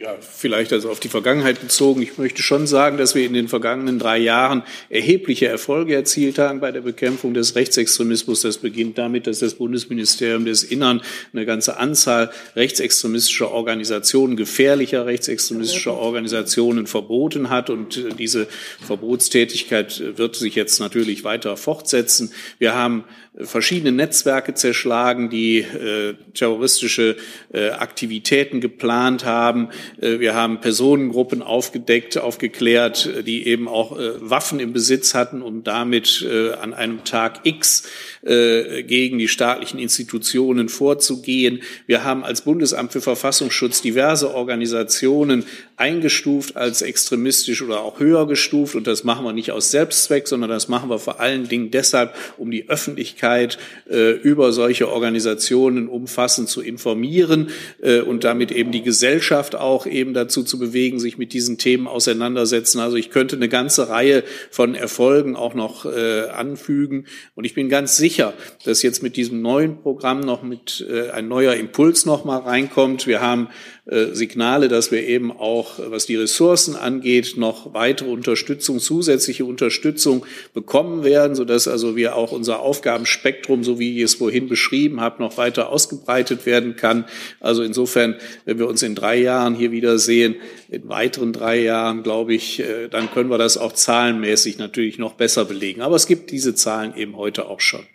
Ja, vielleicht also auf die Vergangenheit bezogen. Ich möchte schon sagen, dass wir in den vergangenen drei Jahren erhebliche Erfolge erzielt haben bei der Bekämpfung des Rechtsextremismus. Das beginnt damit, dass das Bundesministerium des Innern eine ganze Anzahl rechtsextremistischer Organisationen, gefährlicher rechtsextremistischer Organisationen verboten hat. Und diese Verbotstätigkeit wird sich jetzt natürlich weiter fortsetzen. Wir haben verschiedene Netzwerke zerschlagen, die äh, terroristische äh, Aktivitäten geplant haben. Äh, wir haben Personengruppen aufgedeckt, aufgeklärt, die eben auch äh, Waffen im Besitz hatten, um damit äh, an einem Tag X äh, gegen die staatlichen Institutionen vorzugehen. Wir haben als Bundesamt für Verfassungsschutz diverse Organisationen eingestuft als extremistisch oder auch höher gestuft. Und das machen wir nicht aus Selbstzweck, sondern das machen wir vor allen Dingen deshalb, um die Öffentlichkeit äh, über solche Organisationen umfassend zu informieren äh, und damit eben die Gesellschaft auch eben dazu zu bewegen, sich mit diesen Themen auseinandersetzen. Also ich könnte eine ganze Reihe von Erfolgen auch noch äh, anfügen. Und ich bin ganz sicher, dass jetzt mit diesem neuen Programm noch mit äh, ein neuer Impuls noch mal reinkommt. Wir haben äh, Signale, dass wir eben auch, was die Ressourcen angeht, noch weitere Unterstützung, zusätzliche Unterstützung bekommen werden, sodass also wir auch unser Aufgabenspektrum, so wie ich es vorhin beschrieben habe, noch weiter ausgebreitet werden kann. Also insofern, wenn wir uns in drei Jahren hier wieder sehen, in weiteren drei Jahren, glaube ich, äh, dann können wir das auch zahlenmäßig natürlich noch besser belegen. Aber es gibt diese Zahlen eben heute auch schon.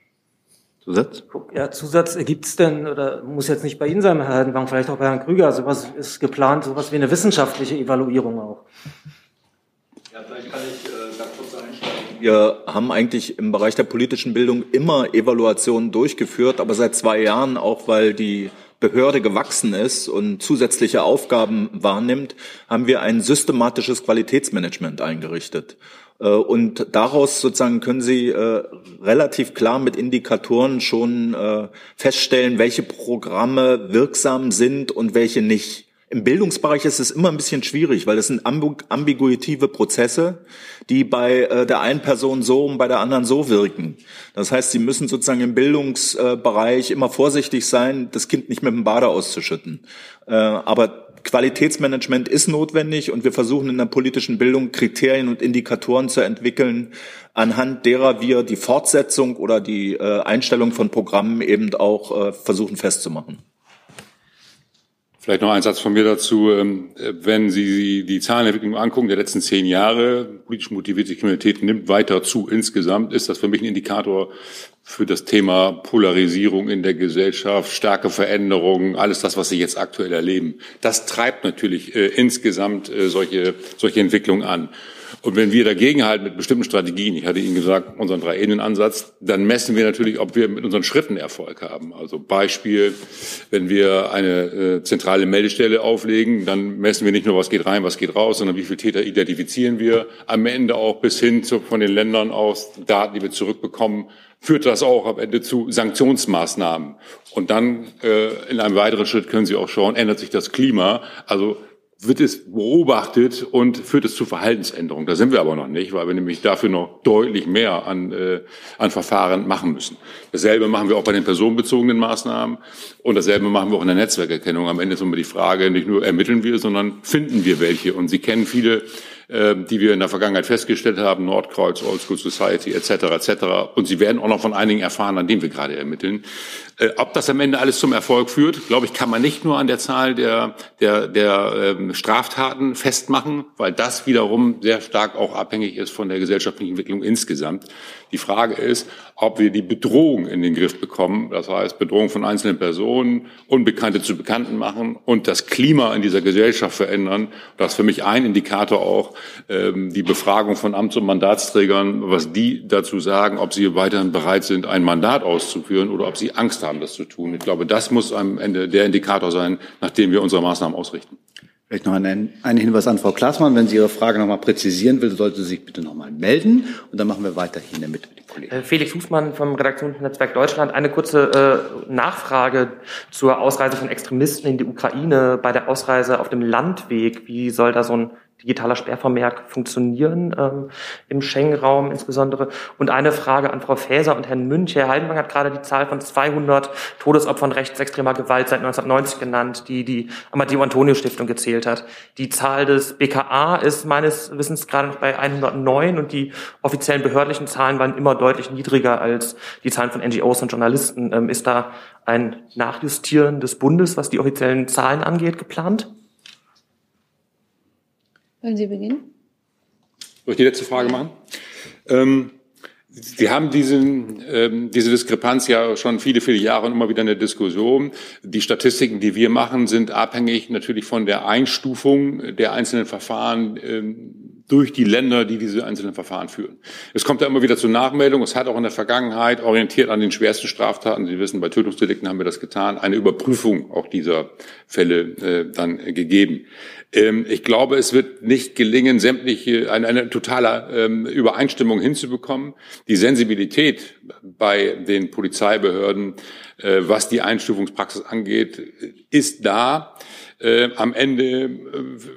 Zusatz? Ja, Zusatz gibt es denn, oder muss jetzt nicht bei Ihnen sein, Herr Heidenbank, vielleicht auch bei Herrn Krüger, sowas ist geplant, sowas wie eine wissenschaftliche Evaluierung auch. Ja, vielleicht kann ich äh, da kurz einsteigen. Wir haben eigentlich im Bereich der politischen Bildung immer Evaluationen durchgeführt, aber seit zwei Jahren auch, weil die Behörde gewachsen ist und zusätzliche Aufgaben wahrnimmt, haben wir ein systematisches Qualitätsmanagement eingerichtet. Äh, und daraus sozusagen können Sie äh, relativ klar mit Indikatoren schon äh, feststellen, welche Programme wirksam sind und welche nicht. Im Bildungsbereich ist es immer ein bisschen schwierig, weil das sind ambiguitive Prozesse, die bei der einen Person so und bei der anderen so wirken. Das heißt, Sie müssen sozusagen im Bildungsbereich immer vorsichtig sein, das Kind nicht mit dem Bade auszuschütten. Aber Qualitätsmanagement ist notwendig und wir versuchen in der politischen Bildung Kriterien und Indikatoren zu entwickeln, anhand derer wir die Fortsetzung oder die äh, Einstellung von Programmen eben auch äh, versuchen festzumachen. Vielleicht noch ein Satz von mir dazu. Ähm, wenn Sie die Zahlenentwicklung angucken der letzten zehn Jahre, politisch motivierte Kriminalität nimmt weiter zu insgesamt, ist das für mich ein Indikator für das Thema Polarisierung in der Gesellschaft, starke Veränderungen, alles das, was Sie jetzt aktuell erleben. Das treibt natürlich äh, insgesamt äh, solche, solche Entwicklungen an. Und wenn wir dagegenhalten mit bestimmten Strategien, ich hatte Ihnen gesagt, unseren Drei-Ebenen-Ansatz, dann messen wir natürlich, ob wir mit unseren Schritten Erfolg haben. Also Beispiel, wenn wir eine äh, zentrale Meldestelle auflegen, dann messen wir nicht nur, was geht rein, was geht raus, sondern wie viele Täter identifizieren wir. Am Ende auch bis hin zu, von den Ländern aus Daten, die wir zurückbekommen, führt das auch am Ende zu Sanktionsmaßnahmen. Und dann äh, in einem weiteren Schritt können Sie auch schauen, ändert sich das Klima. Also wird es beobachtet und führt es zu Verhaltensänderungen. Da sind wir aber noch nicht, weil wir nämlich dafür noch deutlich mehr an, äh, an Verfahren machen müssen. Dasselbe machen wir auch bei den personenbezogenen Maßnahmen und dasselbe machen wir auch in der Netzwerkerkennung. Am Ende ist immer die Frage, nicht nur ermitteln wir, sondern finden wir welche. Und Sie kennen viele äh, die wir in der Vergangenheit festgestellt haben, Nordkreuz, Old School Society etc. etc. Und Sie werden auch noch von einigen erfahren, an denen wir gerade ermitteln. Äh, ob das am Ende alles zum Erfolg führt, glaube ich, kann man nicht nur an der Zahl der, der, der ähm, Straftaten festmachen, weil das wiederum sehr stark auch abhängig ist von der gesellschaftlichen Entwicklung insgesamt. Die Frage ist, ob wir die Bedrohung in den Griff bekommen, das heißt Bedrohung von einzelnen Personen, Unbekannte zu Bekannten machen und das Klima in dieser Gesellschaft verändern. Das ist für mich ein Indikator auch ähm, die Befragung von Amts- und Mandatsträgern, was die dazu sagen, ob sie weiterhin bereit sind, ein Mandat auszuführen oder ob sie Angst haben, das zu tun. Ich glaube, das muss am Ende der Indikator sein, nach dem wir unsere Maßnahmen ausrichten. Vielleicht noch ein, ein Hinweis an Frau Klaasmann. Wenn sie Ihre Frage noch mal präzisieren will, sollte sie sich bitte noch mal melden. Und dann machen wir weiter hier in der Mitte mit den Kollegen. Äh, Felix Hufmann vom Redaktionsnetzwerk Deutschland. Eine kurze äh, Nachfrage zur Ausreise von Extremisten in die Ukraine. Bei der Ausreise auf dem Landweg, wie soll da so ein digitaler Sperrvermerk funktionieren ähm, im Schengen-Raum insbesondere. Und eine Frage an Frau Faeser und Herrn Münch. Herr Heidenberg hat gerade die Zahl von 200 Todesopfern rechtsextremer Gewalt seit 1990 genannt, die die Amadeo-Antonio-Stiftung gezählt hat. Die Zahl des BKA ist meines Wissens gerade noch bei 109 und die offiziellen behördlichen Zahlen waren immer deutlich niedriger als die Zahlen von NGOs und Journalisten. Ähm, ist da ein Nachjustieren des Bundes, was die offiziellen Zahlen angeht, geplant? Wollen Sie beginnen? Soll ich die letzte Frage machen? Ähm, wir haben diesen, ähm, diese Diskrepanz ja schon viele, viele Jahre und immer wieder in der Diskussion. Die Statistiken, die wir machen, sind abhängig natürlich von der Einstufung der einzelnen Verfahren ähm, durch die Länder, die diese einzelnen Verfahren führen. Es kommt da immer wieder zu Nachmeldungen. Es hat auch in der Vergangenheit, orientiert an den schwersten Straftaten, Sie wissen, bei Tötungsdelikten haben wir das getan, eine Überprüfung auch dieser Fälle äh, dann gegeben. Ähm, ich glaube, es wird nicht gelingen, sämtliche, eine, eine totale ähm, Übereinstimmung hinzubekommen. Die Sensibilität bei den Polizeibehörden, äh, was die Einstufungspraxis angeht, ist da. Äh, am Ende äh,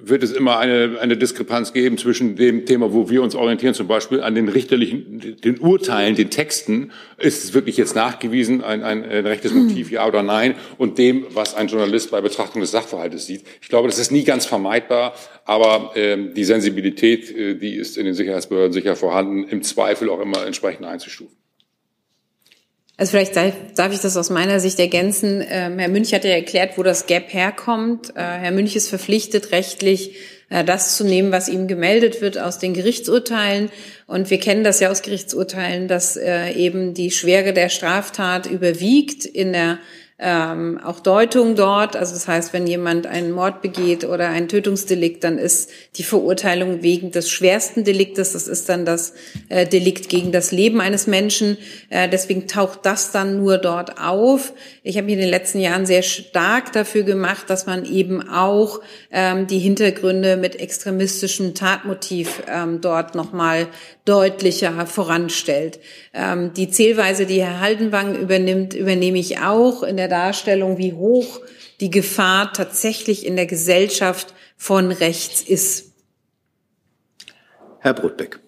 wird es immer eine, eine Diskrepanz geben zwischen dem Thema, wo wir uns orientieren, zum Beispiel an den richterlichen, den Urteilen, den Texten. Ist es wirklich jetzt nachgewiesen, ein, ein, ein rechtes Motiv, ja oder nein, und dem, was ein Journalist bei Betrachtung des Sachverhaltes sieht. Ich glaube, das ist nie ganz vermeidbar, aber ähm, die Sensibilität, äh, die ist in den Sicherheitsbehörden sicher vorhanden, im Zweifel auch immer entsprechend einzustufen. Also vielleicht darf ich das aus meiner Sicht ergänzen. Ähm, Herr Münch hat ja erklärt, wo das Gap herkommt. Äh, Herr Münch ist verpflichtet, rechtlich äh, das zu nehmen, was ihm gemeldet wird aus den Gerichtsurteilen. Und wir kennen das ja aus Gerichtsurteilen, dass äh, eben die Schwere der Straftat überwiegt in der ähm, auch Deutung dort. Also das heißt, wenn jemand einen Mord begeht oder ein Tötungsdelikt, dann ist die Verurteilung wegen des schwersten Deliktes, das ist dann das äh, Delikt gegen das Leben eines Menschen. Äh, deswegen taucht das dann nur dort auf. Ich habe mich in den letzten Jahren sehr stark dafür gemacht, dass man eben auch ähm, die Hintergründe mit extremistischem Tatmotiv ähm, dort nochmal deutlicher voranstellt. Ähm, die Zählweise, die Herr Haldenwang übernimmt, übernehme ich auch in der Darstellung, wie hoch die Gefahr tatsächlich in der Gesellschaft von rechts ist. Herr Brotbeck.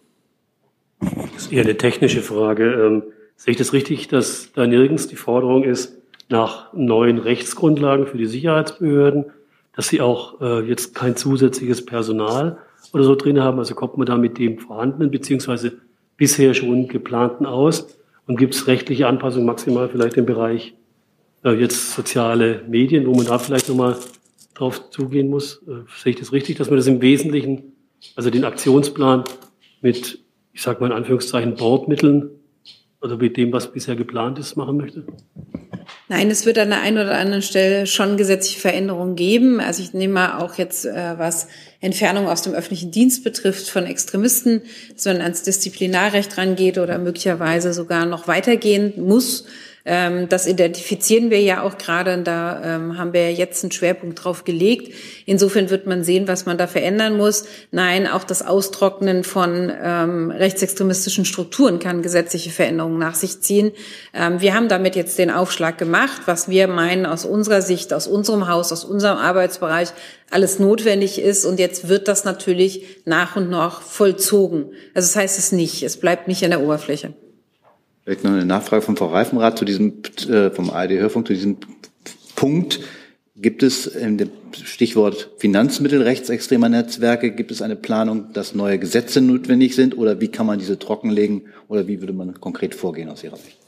Das ist eher eine technische Frage. Ähm, sehe ich das richtig, dass da nirgends die Forderung ist nach neuen Rechtsgrundlagen für die Sicherheitsbehörden, dass sie auch äh, jetzt kein zusätzliches Personal oder so drin haben? Also kommt man da mit dem vorhandenen beziehungsweise bisher schon geplanten aus? Und gibt es rechtliche Anpassungen maximal vielleicht im Bereich äh, jetzt soziale Medien, wo man da vielleicht nochmal drauf zugehen muss? Äh, sehe ich das richtig, dass man das im Wesentlichen, also den Aktionsplan mit, ich sage mal in Anführungszeichen, Bordmitteln oder mit dem, was bisher geplant ist, machen möchte? Nein, es wird an der einen oder anderen Stelle schon gesetzliche Veränderungen geben. Also ich nehme mal auch jetzt, äh, was Entfernung aus dem öffentlichen Dienst betrifft von Extremisten, dass man ans Disziplinarrecht rangeht oder möglicherweise sogar noch weitergehen muss. Ähm, das identifizieren wir ja auch gerade und da ähm, haben wir jetzt einen Schwerpunkt drauf gelegt. Insofern wird man sehen, was man da verändern muss. Nein, auch das Austrocknen von ähm, rechtsextremistischen Strukturen kann gesetzliche Veränderungen nach sich ziehen. Wir haben damit jetzt den Aufschlag gemacht, was wir meinen aus unserer Sicht, aus unserem Haus, aus unserem Arbeitsbereich alles notwendig ist. Und jetzt wird das natürlich nach und nach vollzogen. Also das heißt es nicht. Es bleibt nicht an der Oberfläche. Vielleicht noch eine Nachfrage von Frau Reifenrath zu diesem, äh, vom ARD-Hörfunk, zu diesem Punkt. Gibt es in dem Stichwort Finanzmittel rechtsextremer Netzwerke, gibt es eine Planung, dass neue Gesetze notwendig sind oder wie kann man diese trockenlegen oder wie würde man konkret vorgehen aus Ihrer Sicht?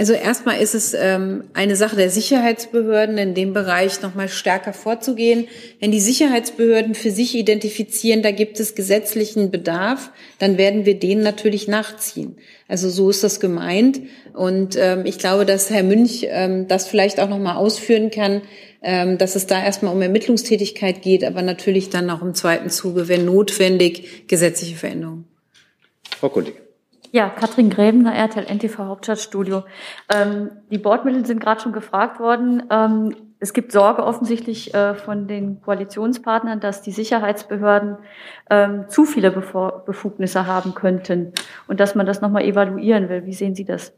Also erstmal ist es ähm, eine Sache der Sicherheitsbehörden, in dem Bereich nochmal stärker vorzugehen. Wenn die Sicherheitsbehörden für sich identifizieren, da gibt es gesetzlichen Bedarf, dann werden wir den natürlich nachziehen. Also so ist das gemeint. Und ähm, ich glaube, dass Herr Münch ähm, das vielleicht auch nochmal ausführen kann, ähm, dass es da erstmal um Ermittlungstätigkeit geht, aber natürlich dann auch im zweiten Zuge, wenn notwendig, gesetzliche Veränderungen. Frau Kollegin. Ja, Katrin Gräbener, RTL NTV Hauptstadtstudio. Ähm, die Bordmittel sind gerade schon gefragt worden. Ähm, es gibt Sorge offensichtlich äh, von den Koalitionspartnern, dass die Sicherheitsbehörden ähm, zu viele Bevor Befugnisse haben könnten und dass man das nochmal evaluieren will. Wie sehen Sie das?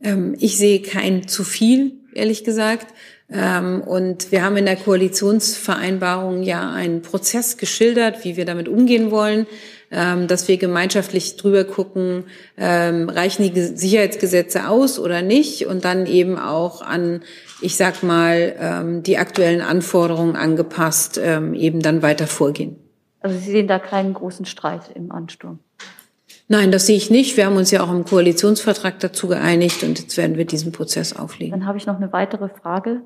Ähm, ich sehe kein zu viel, ehrlich gesagt. Ähm, und wir haben in der Koalitionsvereinbarung ja einen Prozess geschildert, wie wir damit umgehen wollen ähm, dass wir gemeinschaftlich drüber gucken, ähm, reichen die Sicherheitsgesetze aus oder nicht und dann eben auch an, ich sag mal, ähm, die aktuellen Anforderungen angepasst ähm, eben dann weiter vorgehen. Also Sie sehen da keinen großen Streit im Ansturm? Nein, das sehe ich nicht. Wir haben uns ja auch im Koalitionsvertrag dazu geeinigt und jetzt werden wir diesen Prozess auflegen. Dann habe ich noch eine weitere Frage.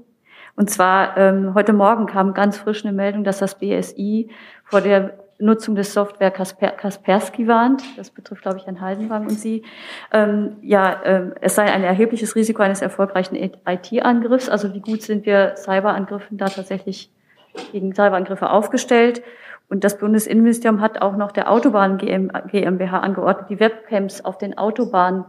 Und zwar, ähm, heute Morgen kam ganz frisch eine Meldung, dass das BSI vor der Nutzung des Software Kasper, Kaspersky warnt. Das betrifft, glaube ich, Herrn Heidenwang und Sie. Ähm, ja, ähm, es sei ein erhebliches Risiko eines erfolgreichen IT-Angriffs. Also wie gut sind wir Cyberangriffen da tatsächlich gegen Cyberangriffe aufgestellt? Und das Bundesinnenministerium hat auch noch der Autobahn GmbH angeordnet, die Webcams auf den Autobahnen,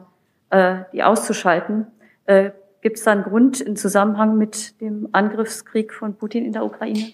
äh, die auszuschalten. Äh, Gibt es da einen Grund im Zusammenhang mit dem Angriffskrieg von Putin in der Ukraine?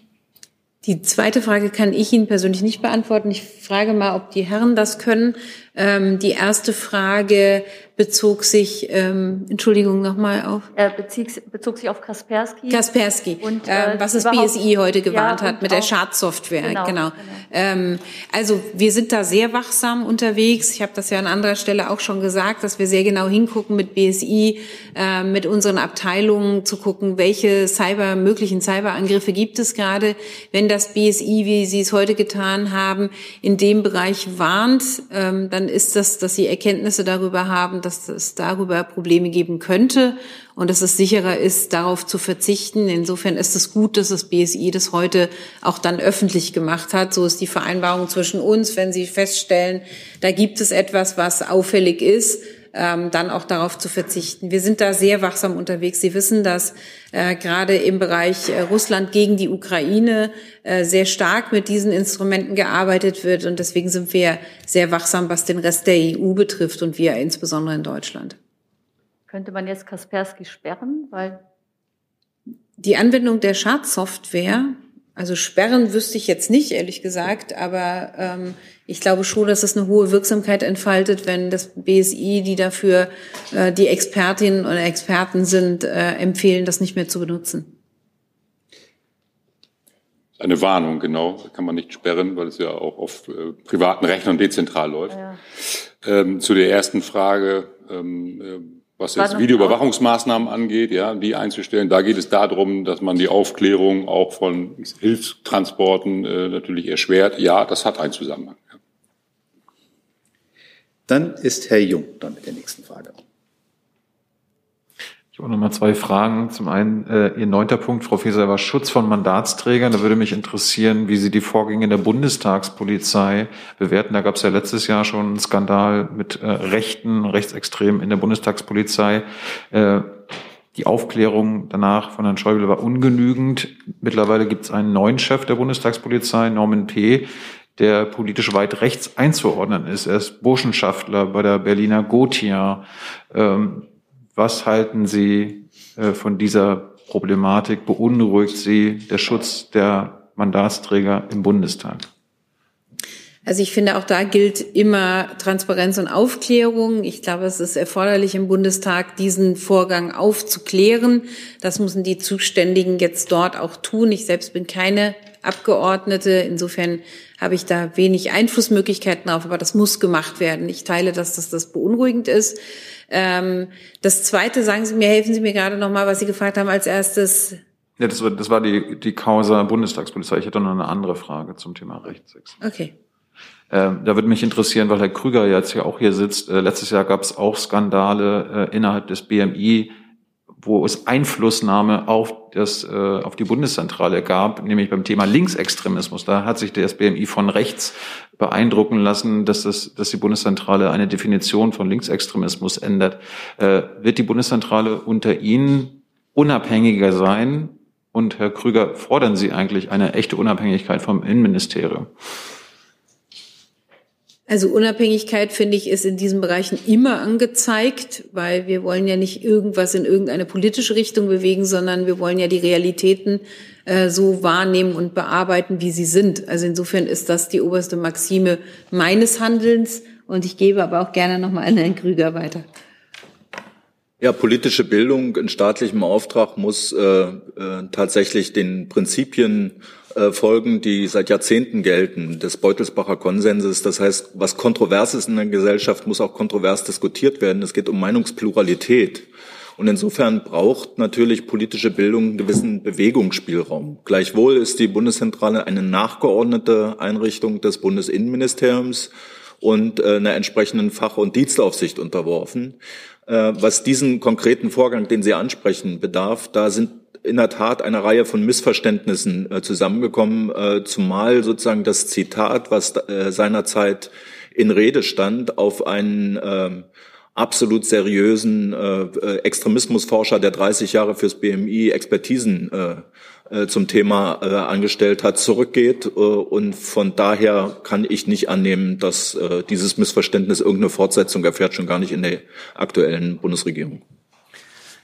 Die zweite Frage kann ich Ihnen persönlich nicht beantworten. Ich frage mal, ob die Herren das können. Ähm, die erste Frage bezog sich, ähm, Entschuldigung nochmal auf. Er bezog, bezog sich auf Kaspersky. Kaspersky, und, äh, ähm, was das BSI heute gewarnt ja, hat mit der Schadsoftware. Genau. genau. genau. Ähm, also wir sind da sehr wachsam unterwegs. Ich habe das ja an anderer Stelle auch schon gesagt, dass wir sehr genau hingucken mit BSI, äh, mit unseren Abteilungen zu gucken, welche Cyber möglichen Cyberangriffe gibt es gerade. Wenn das BSI, wie Sie es heute getan haben, in dem Bereich warnt, ähm, dann ist das, dass Sie Erkenntnisse darüber haben, dass es darüber Probleme geben könnte und dass es sicherer ist, darauf zu verzichten. Insofern ist es gut, dass das BSI das heute auch dann öffentlich gemacht hat. So ist die Vereinbarung zwischen uns, wenn Sie feststellen, da gibt es etwas, was auffällig ist, ähm, dann auch darauf zu verzichten. Wir sind da sehr wachsam unterwegs. Sie wissen, dass äh, gerade im Bereich äh, Russland gegen die Ukraine äh, sehr stark mit diesen Instrumenten gearbeitet wird. Und deswegen sind wir sehr wachsam, was den Rest der EU betrifft und wir insbesondere in Deutschland. Könnte man jetzt Kaspersky sperren, weil die Anwendung der Schadsoftware, also sperren wüsste ich jetzt nicht, ehrlich gesagt, aber ähm, ich glaube schon, dass es eine hohe Wirksamkeit entfaltet, wenn das BSI, die dafür äh, die Expertinnen oder Experten sind, äh, empfehlen, das nicht mehr zu benutzen. Eine Warnung, genau. Kann man nicht sperren, weil es ja auch auf äh, privaten Rechnern dezentral läuft. Ja. Ähm, zu der ersten Frage, ähm, äh, was jetzt Videoüberwachungsmaßnahmen angeht, ja, die einzustellen. Da geht es darum, dass man die Aufklärung auch von Hilfstransporten äh, natürlich erschwert. Ja, das hat einen Zusammenhang. Dann ist Herr Jung dann mit der nächsten Frage. Ich habe noch mal zwei Fragen. Zum einen, äh, Ihr neunter Punkt, Frau Feser, war Schutz von Mandatsträgern. Da würde mich interessieren, wie Sie die Vorgänge der Bundestagspolizei bewerten. Da gab es ja letztes Jahr schon einen Skandal mit äh, Rechten, Rechtsextremen in der Bundestagspolizei. Äh, die Aufklärung danach von Herrn Schäuble war ungenügend. Mittlerweile gibt es einen neuen Chef der Bundestagspolizei, Norman P., der politisch weit rechts einzuordnen ist. Er ist Burschenschaftler bei der Berliner Gotia. Ähm, was halten Sie äh, von dieser Problematik? Beunruhigt Sie der Schutz der Mandatsträger im Bundestag? Also ich finde, auch da gilt immer Transparenz und Aufklärung. Ich glaube, es ist erforderlich im Bundestag, diesen Vorgang aufzuklären. Das müssen die Zuständigen jetzt dort auch tun. Ich selbst bin keine Abgeordnete. Insofern habe ich da wenig Einflussmöglichkeiten drauf, aber das muss gemacht werden. Ich teile, dass das, das beunruhigend ist. Ähm, das Zweite, sagen Sie mir, helfen Sie mir gerade noch mal, was Sie gefragt haben als erstes. Ja, das war, das war die, die Causa Bundestagspolizei. Ich hätte noch eine andere Frage zum Thema Rechtsextremismus. Okay. Ähm, da würde mich interessieren, weil Herr Krüger jetzt ja auch hier sitzt. Äh, letztes Jahr gab es auch Skandale äh, innerhalb des BMI, wo es Einflussnahme auf, das, äh, auf die Bundeszentrale gab, nämlich beim Thema Linksextremismus. Da hat sich das BMI von rechts beeindrucken lassen, dass, das, dass die Bundeszentrale eine Definition von Linksextremismus ändert. Äh, wird die Bundeszentrale unter Ihnen unabhängiger sein? Und Herr Krüger, fordern Sie eigentlich eine echte Unabhängigkeit vom Innenministerium? Also Unabhängigkeit, finde ich, ist in diesen Bereichen immer angezeigt, weil wir wollen ja nicht irgendwas in irgendeine politische Richtung bewegen, sondern wir wollen ja die Realitäten äh, so wahrnehmen und bearbeiten, wie sie sind. Also insofern ist das die oberste Maxime meines Handelns. Und ich gebe aber auch gerne nochmal an Herrn Krüger weiter. Ja, politische Bildung in staatlichem Auftrag muss äh, äh, tatsächlich den Prinzipien folgen, die seit Jahrzehnten gelten, des Beutelsbacher Konsenses. Das heißt, was kontrovers ist in der Gesellschaft, muss auch kontrovers diskutiert werden. Es geht um Meinungspluralität. Und insofern braucht natürlich politische Bildung einen gewissen Bewegungsspielraum. Gleichwohl ist die Bundeszentrale eine nachgeordnete Einrichtung des Bundesinnenministeriums und äh, einer entsprechenden Fach- und Dienstaufsicht unterworfen. Äh, was diesen konkreten Vorgang, den Sie ansprechen, bedarf, da sind in der Tat eine Reihe von Missverständnissen äh, zusammengekommen, äh, zumal sozusagen das Zitat, was äh, seinerzeit in Rede stand, auf einen äh, absolut seriösen äh, Extremismusforscher, der 30 Jahre fürs BMI Expertisen äh, äh, zum Thema äh, angestellt hat, zurückgeht. Äh, und von daher kann ich nicht annehmen, dass äh, dieses Missverständnis irgendeine Fortsetzung erfährt, schon gar nicht in der aktuellen Bundesregierung.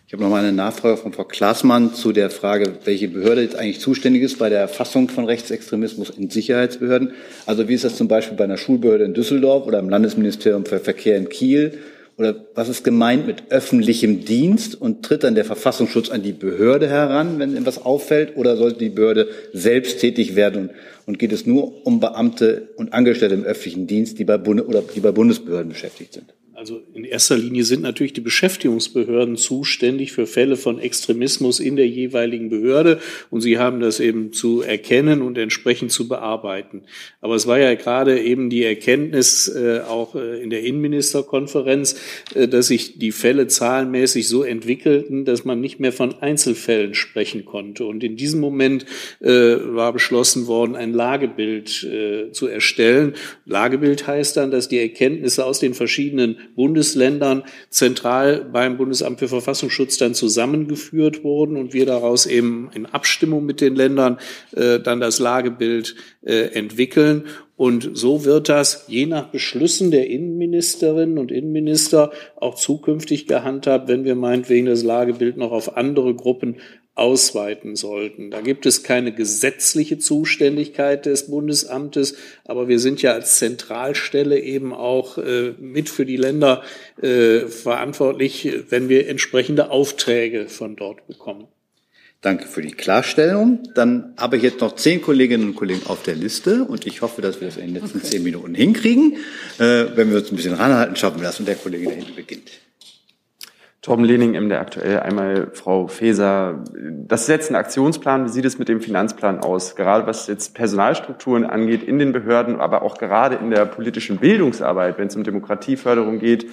Ich habe noch mal eine Nachfrage von Frau Klaasmann zu der Frage, welche Behörde jetzt eigentlich zuständig ist bei der Erfassung von Rechtsextremismus in Sicherheitsbehörden. Also wie ist das zum Beispiel bei einer Schulbehörde in Düsseldorf oder im Landesministerium für Verkehr in Kiel? Oder was ist gemeint mit öffentlichem Dienst und tritt dann der Verfassungsschutz an die Behörde heran, wenn etwas auffällt? Oder sollte die Behörde selbst tätig werden und, und geht es nur um Beamte und Angestellte im öffentlichen Dienst, die bei, Bund oder die bei Bundesbehörden beschäftigt sind? Also in erster Linie sind natürlich die Beschäftigungsbehörden zuständig für Fälle von Extremismus in der jeweiligen Behörde und sie haben das eben zu erkennen und entsprechend zu bearbeiten. Aber es war ja gerade eben die Erkenntnis äh, auch äh, in der Innenministerkonferenz, äh, dass sich die Fälle zahlenmäßig so entwickelten, dass man nicht mehr von Einzelfällen sprechen konnte. Und in diesem Moment äh, war beschlossen worden, ein Lagebild äh, zu erstellen. Lagebild heißt dann, dass die Erkenntnisse aus den verschiedenen Bundesländern zentral beim Bundesamt für Verfassungsschutz dann zusammengeführt wurden und wir daraus eben in Abstimmung mit den Ländern äh, dann das Lagebild äh, entwickeln. Und so wird das je nach Beschlüssen der Innenministerinnen und Innenminister auch zukünftig gehandhabt, wenn wir meinetwegen das Lagebild noch auf andere Gruppen ausweiten sollten. Da gibt es keine gesetzliche Zuständigkeit des Bundesamtes, aber wir sind ja als Zentralstelle eben auch äh, mit für die Länder äh, verantwortlich, wenn wir entsprechende Aufträge von dort bekommen. Danke für die Klarstellung. Dann habe ich jetzt noch zehn Kolleginnen und Kollegen auf der Liste und ich hoffe, dass wir das in den letzten okay. zehn Minuten hinkriegen. Äh, wenn wir uns ein bisschen ranhalten, schaffen wir das und der Kollege da hinten beginnt. Torben Lehning, MDR aktuell, einmal Frau Feser. Das ist jetzt ein Aktionsplan. Wie sieht es mit dem Finanzplan aus? Gerade was jetzt Personalstrukturen angeht in den Behörden, aber auch gerade in der politischen Bildungsarbeit, wenn es um Demokratieförderung geht.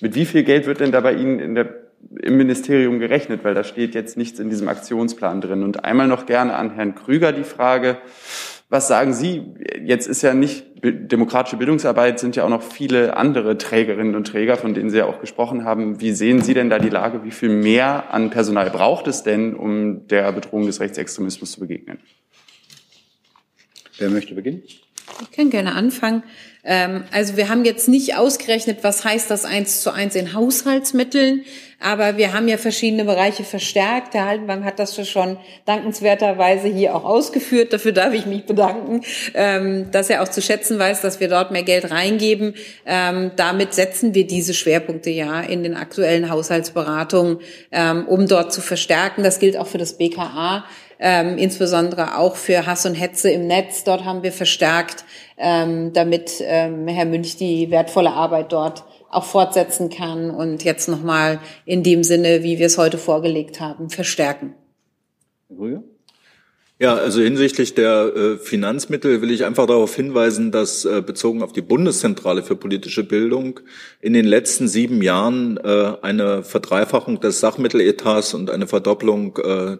Mit wie viel Geld wird denn da bei Ihnen der, im Ministerium gerechnet? Weil da steht jetzt nichts in diesem Aktionsplan drin. Und einmal noch gerne an Herrn Krüger die Frage, was sagen Sie? Jetzt ist ja nicht demokratische Bildungsarbeit, sind ja auch noch viele andere Trägerinnen und Träger, von denen Sie ja auch gesprochen haben. Wie sehen Sie denn da die Lage? Wie viel mehr an Personal braucht es denn, um der Bedrohung des Rechtsextremismus zu begegnen? Wer möchte beginnen? Ich kann gerne anfangen. Ähm, also wir haben jetzt nicht ausgerechnet, was heißt das eins zu eins in Haushaltsmitteln, aber wir haben ja verschiedene Bereiche verstärkt. Herr Haldenwang hat das schon dankenswerterweise hier auch ausgeführt. Dafür darf ich mich bedanken, ähm, dass er auch zu schätzen weiß, dass wir dort mehr Geld reingeben. Ähm, damit setzen wir diese Schwerpunkte ja in den aktuellen Haushaltsberatungen, um dort zu verstärken. Das gilt auch für das BKA ähm, insbesondere auch für Hass und Hetze im Netz. Dort haben wir verstärkt, ähm, damit ähm, Herr Münch die wertvolle Arbeit dort auch fortsetzen kann und jetzt nochmal in dem Sinne, wie wir es heute vorgelegt haben, verstärken. Rüge? Ja, also hinsichtlich der äh, Finanzmittel will ich einfach darauf hinweisen, dass äh, bezogen auf die Bundeszentrale für politische Bildung in den letzten sieben Jahren äh, eine Verdreifachung des Sachmitteletats und eine Verdopplung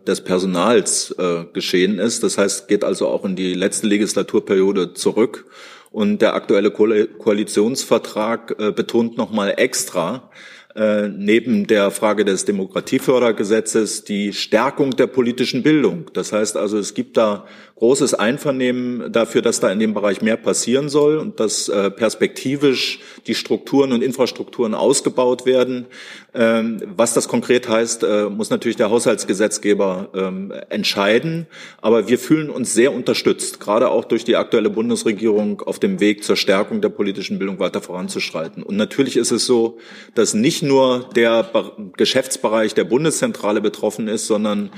des Personals geschehen ist. Das heißt, geht also auch in die letzte Legislaturperiode zurück. Und der aktuelle Ko Koalitionsvertrag betont nochmal extra, äh, neben der Frage des Demokratiefördergesetzes die Stärkung der politischen Bildung. Das heißt also, es gibt da großes Einvernehmen dafür, dass da in dem Bereich mehr passieren soll und dass äh, perspektivisch die Strukturen und Infrastrukturen ausgebaut werden. Ähm, was das konkret heißt, äh, muss natürlich der Haushaltsgesetzgeber ähm, entscheiden. Aber wir fühlen uns sehr unterstützt, gerade auch durch die aktuelle Bundesregierung auf dem Weg zur Stärkung der politischen Bildung weiter voranzuschreiten. Und natürlich ist es so, dass nicht nur der Geschäftsbereich der Bundeszentrale betroffen ist, sondern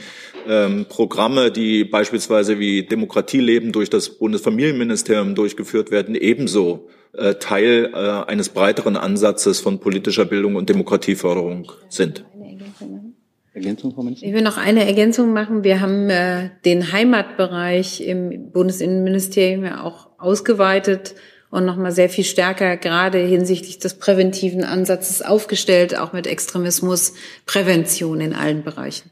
ähm, Programme, die beispielsweise wie Demokratieleben durch das Bundesfamilienministerium durchgeführt werden, ebenso äh, Teil äh, eines breiteren Ansatzes von politischer Bildung und Demokratieförderung sind. Ergänzung, Frau Ich will noch eine Ergänzung machen. Wir haben äh, den Heimatbereich im Bundesinnenministerium ja auch ausgeweitet und nochmal sehr viel stärker gerade hinsichtlich des präventiven Ansatzes aufgestellt, auch mit Extremismusprävention in allen Bereichen.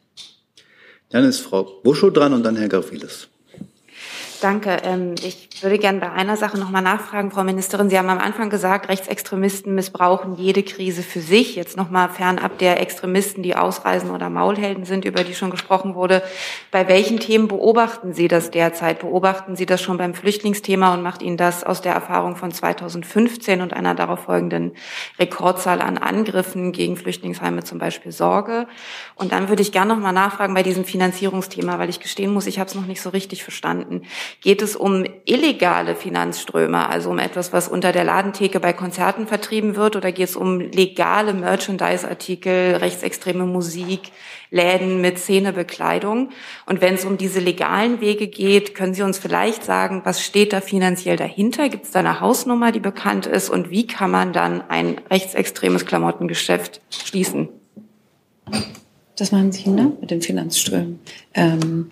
Dann ist Frau Buschow dran und dann Herr Gavrilis. Danke. Ähm, ich würde gerne bei einer Sache nochmal nachfragen, Frau Ministerin. Sie haben am Anfang gesagt, Rechtsextremisten missbrauchen jede Krise für sich. Jetzt nochmal fernab der Extremisten, die ausreisen oder Maulhelden sind, über die schon gesprochen wurde. Bei welchen Themen beobachten Sie das derzeit? Beobachten Sie das schon beim Flüchtlingsthema und macht Ihnen das aus der Erfahrung von 2015 und einer darauf folgenden Rekordzahl an Angriffen gegen Flüchtlingsheime zum Beispiel Sorge? Und dann würde ich gerne nochmal nachfragen bei diesem Finanzierungsthema, weil ich gestehen muss, ich habe es noch nicht so richtig verstanden. Geht es um illegale Finanzströme, also um etwas, was unter der Ladentheke bei Konzerten vertrieben wird, oder geht es um legale Merchandise-Artikel, rechtsextreme Musik, Läden mit Szenebekleidung? Und wenn es um diese legalen Wege geht, können Sie uns vielleicht sagen, was steht da finanziell dahinter? Gibt es da eine Hausnummer, die bekannt ist? Und wie kann man dann ein rechtsextremes Klamottengeschäft schließen? Das machen Sie ne? mit den Finanzströmen. Ähm,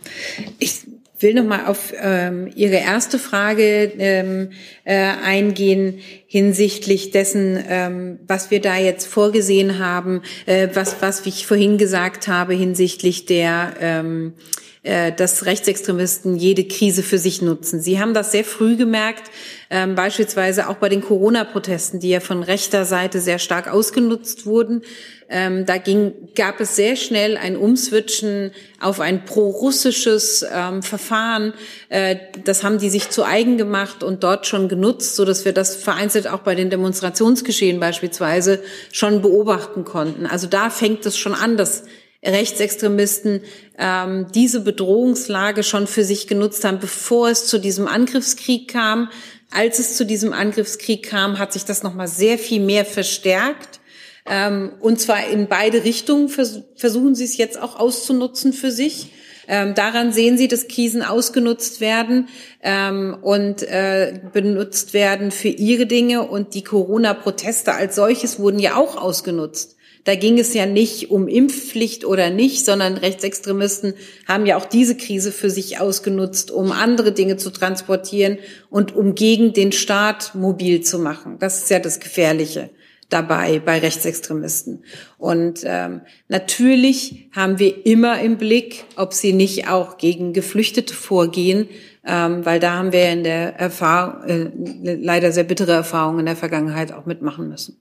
ich will noch mal auf ähm, Ihre erste Frage ähm, äh, eingehen hinsichtlich dessen, ähm, was wir da jetzt vorgesehen haben, äh, was was ich vorhin gesagt habe hinsichtlich der ähm, äh, dass Rechtsextremisten jede Krise für sich nutzen. Sie haben das sehr früh gemerkt, ähm, beispielsweise auch bei den Corona-Protesten, die ja von rechter Seite sehr stark ausgenutzt wurden. Ähm, da ging, gab es sehr schnell ein Umswitchen auf ein pro-russisches ähm, Verfahren. Äh, das haben die sich zu eigen gemacht und dort schon genutzt, so dass wir das vereinzelt auch bei den Demonstrationsgeschehen beispielsweise schon beobachten konnten. Also da fängt es schon an, dass Rechtsextremisten ähm, diese Bedrohungslage schon für sich genutzt haben, bevor es zu diesem Angriffskrieg kam. Als es zu diesem Angriffskrieg kam, hat sich das noch mal sehr viel mehr verstärkt. Ähm, und zwar in beide Richtungen vers versuchen sie es jetzt auch auszunutzen für sich. Ähm, daran sehen Sie, dass Krisen ausgenutzt werden ähm, und äh, benutzt werden für ihre Dinge. Und die Corona-Proteste als solches wurden ja auch ausgenutzt. Da ging es ja nicht um Impfpflicht oder nicht, sondern Rechtsextremisten haben ja auch diese Krise für sich ausgenutzt, um andere Dinge zu transportieren und um gegen den Staat mobil zu machen. Das ist ja das Gefährliche dabei bei Rechtsextremisten. Und ähm, natürlich haben wir immer im Blick, ob sie nicht auch gegen Geflüchtete vorgehen, ähm, weil da haben wir in der Erfahrung äh, leider sehr bittere Erfahrungen in der Vergangenheit auch mitmachen müssen.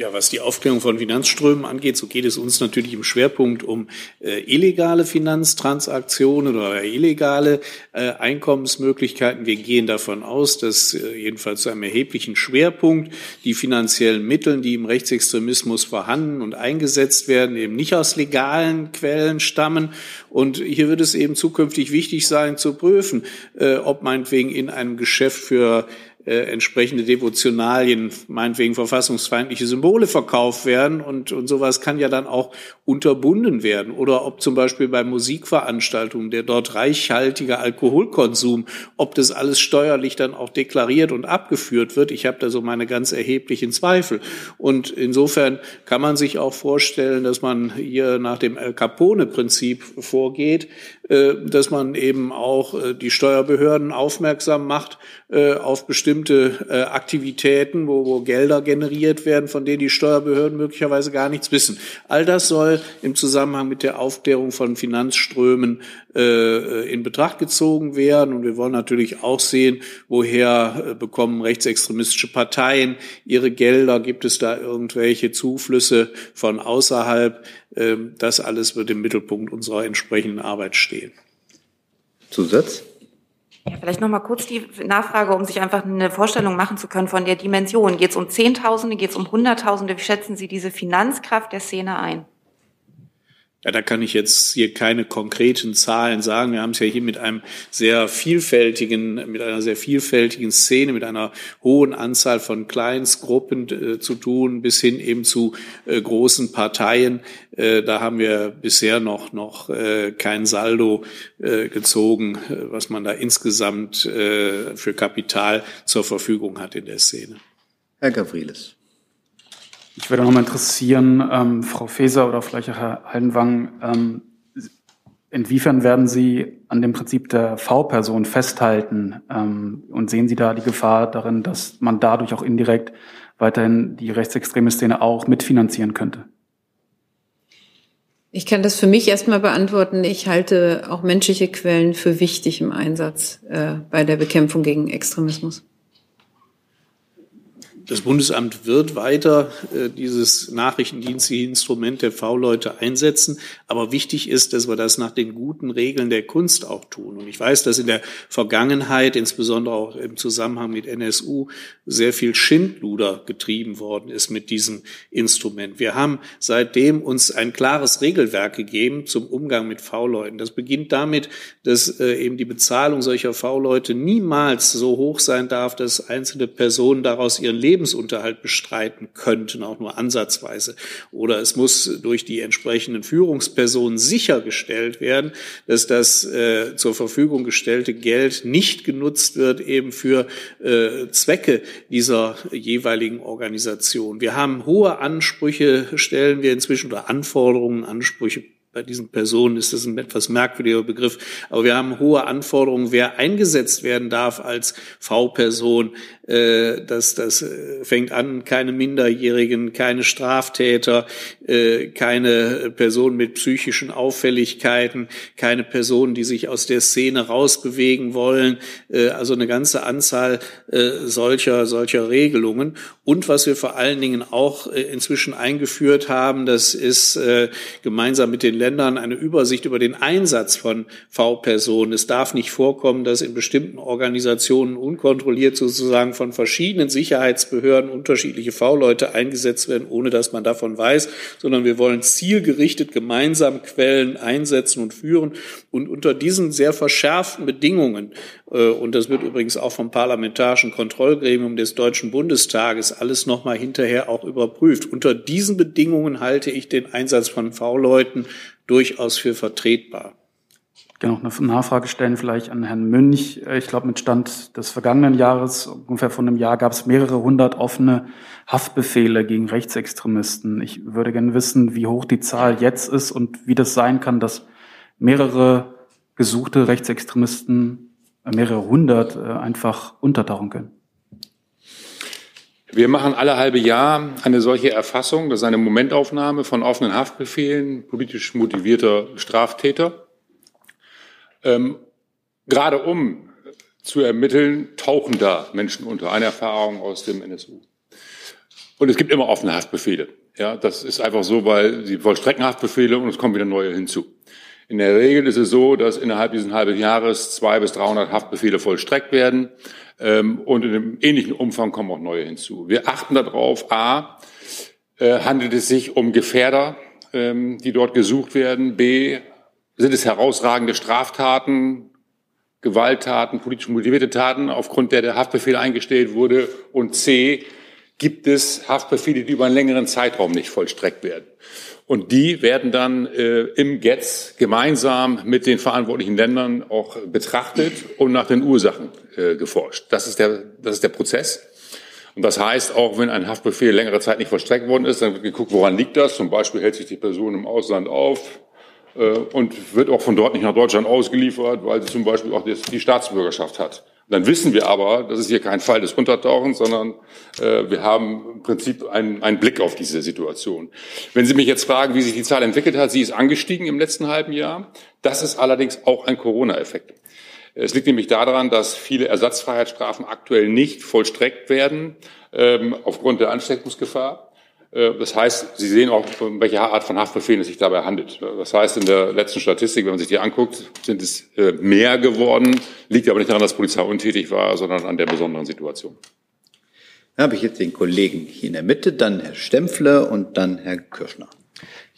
Ja, was die Aufklärung von Finanzströmen angeht, so geht es uns natürlich im Schwerpunkt um äh, illegale Finanztransaktionen oder illegale äh, Einkommensmöglichkeiten. Wir gehen davon aus, dass äh, jedenfalls zu einem erheblichen Schwerpunkt die finanziellen Mittel, die im Rechtsextremismus vorhanden und eingesetzt werden, eben nicht aus legalen Quellen stammen. Und hier wird es eben zukünftig wichtig sein zu prüfen, äh, ob meinetwegen in einem Geschäft für äh, entsprechende Devotionalien, meinetwegen verfassungsfeindliche Symbole verkauft werden und, und sowas kann ja dann auch unterbunden werden. Oder ob zum Beispiel bei Musikveranstaltungen der dort reichhaltige Alkoholkonsum, ob das alles steuerlich dann auch deklariert und abgeführt wird. Ich habe da so meine ganz erheblichen Zweifel. Und insofern kann man sich auch vorstellen, dass man hier nach dem Capone-Prinzip vorgeht, dass man eben auch äh, die Steuerbehörden aufmerksam macht äh, auf bestimmte Aktivitäten, wo, wo Gelder generiert werden, von denen die Steuerbehörden möglicherweise gar nichts wissen. All das soll im Zusammenhang mit der Aufklärung von Finanzströmen in Betracht gezogen werden. Und wir wollen natürlich auch sehen, woher bekommen rechtsextremistische Parteien ihre Gelder? Gibt es da irgendwelche Zuflüsse von außerhalb? Ähm, das alles wird im Mittelpunkt unserer entsprechenden Arbeit stehen. Zusatz? Ja, vielleicht noch mal kurz die Nachfrage, um sich einfach eine Vorstellung machen zu können von der Dimension. Geht es um Zehntausende, geht es um Hunderttausende? Wie schätzen Sie diese Finanzkraft der Szene ein? Ja, da kann ich jetzt hier keine konkreten Zahlen sagen. Wir haben es ja hier mit einem sehr vielfältigen, mit einer sehr vielfältigen Szene, mit einer hohen Anzahl von Kleinstgruppen äh, zu tun, bis hin eben zu äh, großen Parteien. Äh, da haben wir bisher noch, noch äh, kein Saldo äh, gezogen, äh, was man da insgesamt für Kapital zur Verfügung hat in der Szene. Herr Gavrilis. Ich würde noch mal interessieren, ähm, Frau Faeser oder vielleicht auch Herr Haldenwang, ähm, inwiefern werden Sie an dem Prinzip der V-Person festhalten ähm, und sehen Sie da die Gefahr darin, dass man dadurch auch indirekt weiterhin die rechtsextreme Szene auch mitfinanzieren könnte? Ich kann das für mich erstmal beantworten. Ich halte auch menschliche Quellen für wichtig im Einsatz äh, bei der Bekämpfung gegen Extremismus. Das Bundesamt wird weiter äh, dieses nachrichtendienstliche Instrument der V-Leute einsetzen. Aber wichtig ist, dass wir das nach den guten Regeln der Kunst auch tun. Und ich weiß, dass in der Vergangenheit, insbesondere auch im Zusammenhang mit NSU, sehr viel Schindluder getrieben worden ist mit diesem Instrument. Wir haben seitdem uns ein klares Regelwerk gegeben zum Umgang mit V-Leuten. Das beginnt damit, dass äh, eben die Bezahlung solcher V-Leute niemals so hoch sein darf, dass einzelne Personen daraus ihren Leben Lebensunterhalt bestreiten könnten, auch nur ansatzweise. Oder es muss durch die entsprechenden Führungspersonen sichergestellt werden, dass das äh, zur Verfügung gestellte Geld nicht genutzt wird eben für äh, Zwecke dieser jeweiligen Organisation. Wir haben hohe Ansprüche, stellen wir inzwischen, oder Anforderungen, Ansprüche bei diesen Personen ist das ein etwas merkwürdiger Begriff, aber wir haben hohe Anforderungen, wer eingesetzt werden darf als V-Person. Äh, das, das äh, fängt an, keine Minderjährigen, keine Straftäter, äh, keine Personen mit psychischen Auffälligkeiten, keine Personen, die sich aus der Szene rausbewegen wollen. Also eine ganze Anzahl solcher, solcher Regelungen. Und was wir vor allen Dingen auch inzwischen eingeführt haben, das ist gemeinsam mit den Ländern eine Übersicht über den Einsatz von V-Personen. Es darf nicht vorkommen, dass in bestimmten Organisationen unkontrolliert sozusagen von verschiedenen Sicherheitsbehörden unterschiedliche V-Leute eingesetzt werden, ohne dass man davon weiß, sondern wir wollen zielgerichtet gemeinsam Quellen einsetzen und führen. Und unter diesen sehr verschärften Bedingungen, äh, und das wird übrigens auch vom Parlamentarischen Kontrollgremium des Deutschen Bundestages alles nochmal hinterher auch überprüft, unter diesen Bedingungen halte ich den Einsatz von V-Leuten durchaus für vertretbar. Ich kann noch eine Nachfrage stellen, vielleicht an Herrn Münch. Ich glaube, mit Stand des vergangenen Jahres, ungefähr vor einem Jahr, gab es mehrere hundert offene Haftbefehle gegen Rechtsextremisten. Ich würde gerne wissen, wie hoch die Zahl jetzt ist und wie das sein kann, dass mehrere gesuchte Rechtsextremisten, äh, mehrere hundert, äh, einfach untertauchen können. Wir machen alle halbe Jahr eine solche Erfassung. Das ist eine Momentaufnahme von offenen Haftbefehlen politisch motivierter Straftäter. Ähm, gerade um zu ermitteln, tauchen da Menschen unter. Eine Erfahrung aus dem NSU. Und es gibt immer offene Haftbefehle. Ja, das ist einfach so, weil sie vollstrecken Haftbefehle und es kommen wieder neue hinzu. In der Regel ist es so, dass innerhalb dieses halben Jahres zwei bis 300 Haftbefehle vollstreckt werden ähm, und in einem ähnlichen Umfang kommen auch neue hinzu. Wir achten darauf, a, äh, handelt es sich um Gefährder, ähm, die dort gesucht werden, b, sind es herausragende Straftaten, Gewalttaten, politisch motivierte Taten, aufgrund der der Haftbefehl eingestellt wurde. Und C, gibt es Haftbefehle, die über einen längeren Zeitraum nicht vollstreckt werden. Und die werden dann äh, im GETZ gemeinsam mit den verantwortlichen Ländern auch betrachtet und nach den Ursachen äh, geforscht. Das ist, der, das ist der Prozess. Und das heißt, auch wenn ein Haftbefehl längere Zeit nicht vollstreckt worden ist, dann wird geguckt, woran liegt das? Zum Beispiel hält sich die Person im Ausland auf und wird auch von dort nicht nach Deutschland ausgeliefert, weil sie zum Beispiel auch die Staatsbürgerschaft hat. Dann wissen wir aber, das ist hier kein Fall des Untertauchens, sondern äh, wir haben im Prinzip einen, einen Blick auf diese Situation. Wenn Sie mich jetzt fragen, wie sich die Zahl entwickelt hat, sie ist angestiegen im letzten halben Jahr. Das ist allerdings auch ein Corona-Effekt. Es liegt nämlich daran, dass viele Ersatzfreiheitsstrafen aktuell nicht vollstreckt werden ähm, aufgrund der Ansteckungsgefahr. Äh, das heißt, Sie sehen auch, um welche Art von Haftbefehlen es sich dabei handelt. Das heißt, in der letzten Statistik, wenn man sich die anguckt, sind es äh, mehr geworden, liegt aber nicht daran, dass Polizei untätig war, sondern an der besonderen Situation. Dann habe ich jetzt den Kollegen hier in der Mitte, dann Herr Stempfle und dann Herr Kirschner.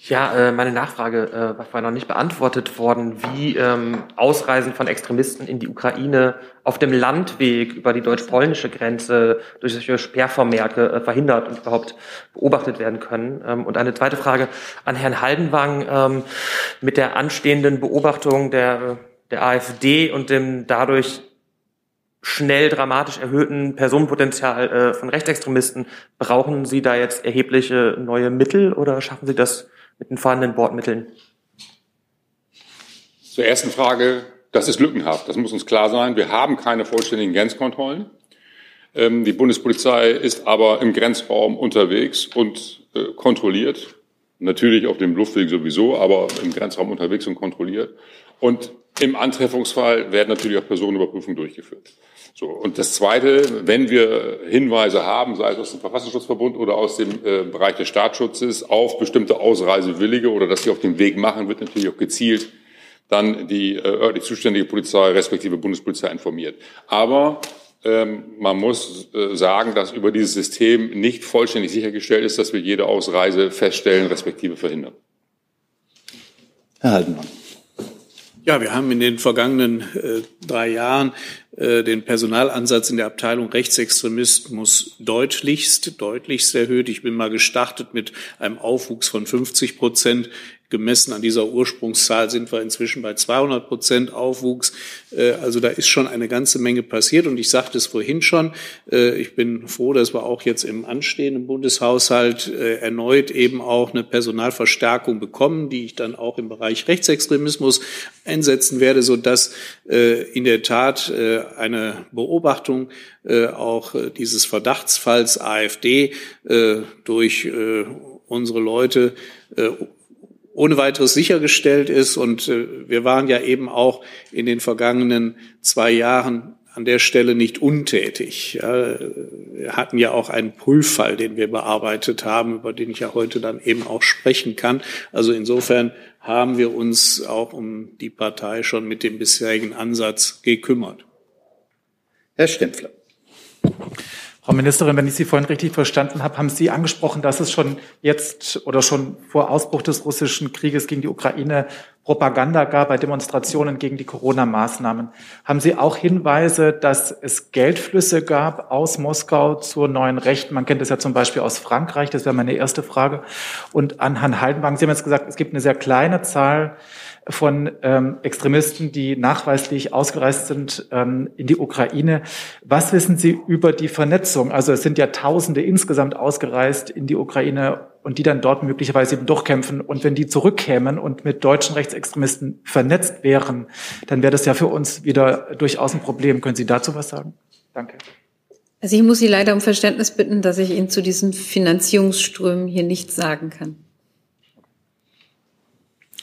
Ja, äh, meine Nachfrage äh, war noch nicht beantwortet worden, wie ähm, Ausreisen von Extremisten in die Ukraine auf dem Landweg über die deutsch-polnische Grenze durch solche Sperrvermerke äh, verhindert und überhaupt beobachtet werden können. Ähm, und eine zweite Frage an Herrn Haldenwang ähm, mit der anstehenden Beobachtung der, der AfD und dem dadurch schnell dramatisch erhöhten Personenpotenzial äh, von Rechtsextremisten. Brauchen Sie da jetzt erhebliche neue Mittel oder schaffen Sie das mit den vorhandenen Bordmitteln? Zur ersten Frage, das ist lückenhaft, das muss uns klar sein. Wir haben keine vollständigen Grenzkontrollen. Ähm, die Bundespolizei ist aber im Grenzraum unterwegs und äh, kontrolliert. Natürlich auf dem Luftweg sowieso, aber im Grenzraum unterwegs und kontrolliert. Und im Antreffungsfall werden natürlich auch Personenüberprüfungen durchgeführt. So, und das Zweite, wenn wir Hinweise haben, sei es aus dem Verfassungsschutzverbund oder aus dem äh, Bereich des Staatsschutzes, auf bestimmte Ausreisewillige oder dass sie auf den Weg machen, wird natürlich auch gezielt dann die äh, örtlich zuständige Polizei respektive Bundespolizei informiert. Aber ähm, man muss äh, sagen, dass über dieses System nicht vollständig sichergestellt ist, dass wir jede Ausreise feststellen respektive verhindern. Herr Haldenmann. Ja, wir haben in den vergangenen äh, drei Jahren äh, den Personalansatz in der Abteilung Rechtsextremismus deutlichst, deutlichst erhöht. Ich bin mal gestartet mit einem Aufwuchs von 50 Prozent gemessen an dieser Ursprungszahl sind wir inzwischen bei 200 Prozent Aufwuchs. Äh, also da ist schon eine ganze Menge passiert. Und ich sagte es vorhin schon, äh, ich bin froh, dass wir auch jetzt im anstehenden Bundeshaushalt äh, erneut eben auch eine Personalverstärkung bekommen, die ich dann auch im Bereich Rechtsextremismus einsetzen werde, sodass in der Tat eine Beobachtung auch dieses Verdachtsfalls AfD durch unsere Leute ohne weiteres sichergestellt ist. Und äh, wir waren ja eben auch in den vergangenen zwei Jahren an der Stelle nicht untätig. Wir hatten ja auch einen Pull-Fall, den wir bearbeitet haben, über den ich ja heute dann eben auch sprechen kann. Also insofern haben wir uns auch um die Partei schon mit dem bisherigen Ansatz gekümmert. Herr Stempfler. Frau Ministerin, wenn ich Sie vorhin richtig verstanden habe, haben Sie angesprochen, dass es schon jetzt oder schon vor Ausbruch des russischen Krieges gegen die Ukraine Propaganda gab bei Demonstrationen gegen die Corona-Maßnahmen. Haben Sie auch Hinweise, dass es Geldflüsse gab aus Moskau zur neuen Rechten? Man kennt es ja zum Beispiel aus Frankreich. Das wäre meine erste Frage. Und an Herrn Haldenwang, Sie haben jetzt gesagt, es gibt eine sehr kleine Zahl von ähm, Extremisten, die nachweislich ausgereist sind ähm, in die Ukraine. Was wissen Sie über die Vernetzung? Also es sind ja Tausende insgesamt ausgereist in die Ukraine und die dann dort möglicherweise eben durchkämpfen. Und wenn die zurückkämen und mit deutschen Rechtsextremisten vernetzt wären, dann wäre das ja für uns wieder durchaus ein Problem. Können Sie dazu was sagen? Danke. Also ich muss Sie leider um Verständnis bitten, dass ich Ihnen zu diesen Finanzierungsströmen hier nichts sagen kann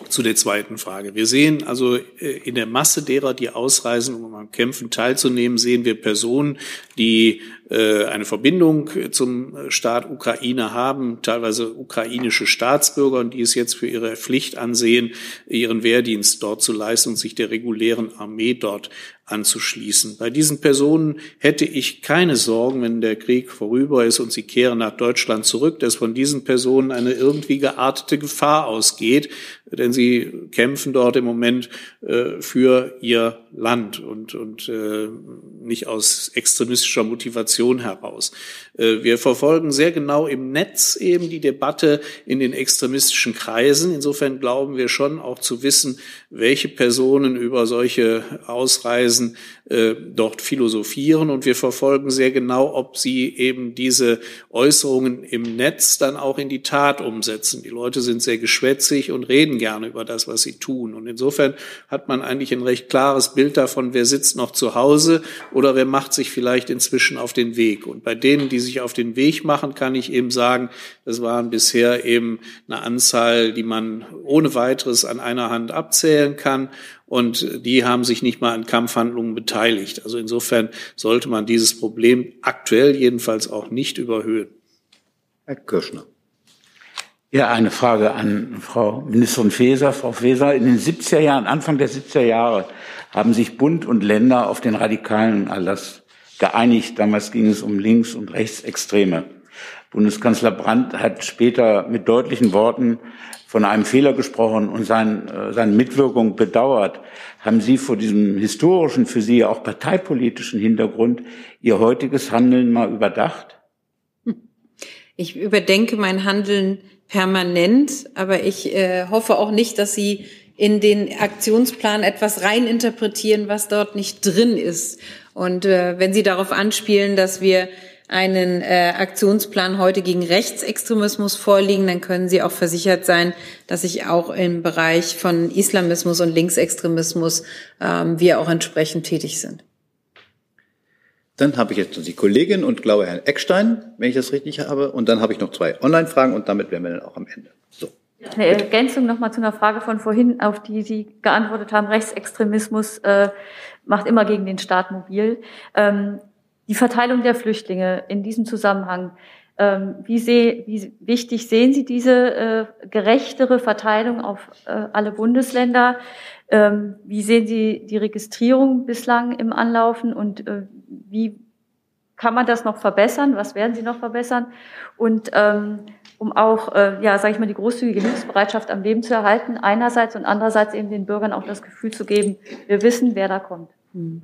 zu der zweiten Frage. Wir sehen also äh, in der Masse derer, die ausreisen, um am Kämpfen teilzunehmen, sehen wir Personen, die eine Verbindung zum Staat Ukraine haben, teilweise ukrainische Staatsbürger, die es jetzt für ihre Pflicht ansehen, ihren Wehrdienst dort zu leisten und sich der regulären Armee dort anzuschließen. Bei diesen Personen hätte ich keine Sorgen, wenn der Krieg vorüber ist und sie kehren nach Deutschland zurück, dass von diesen Personen eine irgendwie geartete Gefahr ausgeht, denn sie kämpfen dort im Moment äh, für ihr Land und, und äh, nicht aus extremistischer Motivation heraus. Äh, wir verfolgen sehr genau im Netz eben die Debatte in den extremistischen Kreisen. Insofern glauben wir schon auch zu wissen, welche Personen über solche Ausreisen äh, dort philosophieren. Und wir verfolgen sehr genau, ob sie eben diese Äußerungen im Netz dann auch in die Tat umsetzen. Die Leute sind sehr geschwätzig und reden gerne über das, was sie tun. Und insofern hat man eigentlich ein recht klares Bild davon, wer sitzt noch zu Hause oder wer macht sich vielleicht inzwischen auf den Weg. Und bei denen, die sich auf den Weg machen, kann ich eben sagen, das waren bisher eben eine Anzahl, die man ohne weiteres an einer Hand abzählen kann. Und die haben sich nicht mal an Kampfhandlungen beteiligt. Also insofern sollte man dieses Problem aktuell jedenfalls auch nicht überhöhen. Herr Kirschner. Ja, eine Frage an Frau Ministerin Faeser. Frau Faeser, in den 70er Jahren, Anfang der 70er Jahre, haben sich Bund und Länder auf den radikalen Erlass geeinigt. Damals ging es um Links- und Rechtsextreme. Bundeskanzler Brandt hat später mit deutlichen Worten von einem Fehler gesprochen und sein, äh, seine Mitwirkung bedauert. Haben Sie vor diesem historischen, für Sie auch parteipolitischen Hintergrund Ihr heutiges Handeln mal überdacht? Ich überdenke mein Handeln permanent, aber ich äh, hoffe auch nicht, dass Sie in den Aktionsplan etwas reininterpretieren, was dort nicht drin ist. Und äh, wenn Sie darauf anspielen, dass wir einen äh, Aktionsplan heute gegen Rechtsextremismus vorliegen, dann können Sie auch versichert sein, dass ich auch im Bereich von Islamismus und Linksextremismus ähm, wir auch entsprechend tätig sind. Dann habe ich jetzt die Kollegin und glaube Herrn Eckstein, wenn ich das richtig habe. Und dann habe ich noch zwei Online-Fragen und damit wären wir dann auch am Ende. So. Eine Ergänzung nochmal zu einer Frage von vorhin, auf die Sie geantwortet haben. Rechtsextremismus äh, macht immer gegen den Staat mobil. Ähm, die Verteilung der Flüchtlinge in diesem Zusammenhang. Ähm, wie, seh, wie wichtig sehen Sie diese äh, gerechtere Verteilung auf äh, alle Bundesländer? Ähm, wie sehen Sie die Registrierung bislang im Anlaufen und äh, wie kann man das noch verbessern? Was werden Sie noch verbessern? Und ähm, um auch, äh, ja, sage ich mal, die großzügige Hilfsbereitschaft am Leben zu erhalten, einerseits und andererseits eben den Bürgern auch das Gefühl zu geben, wir wissen, wer da kommt. Hm.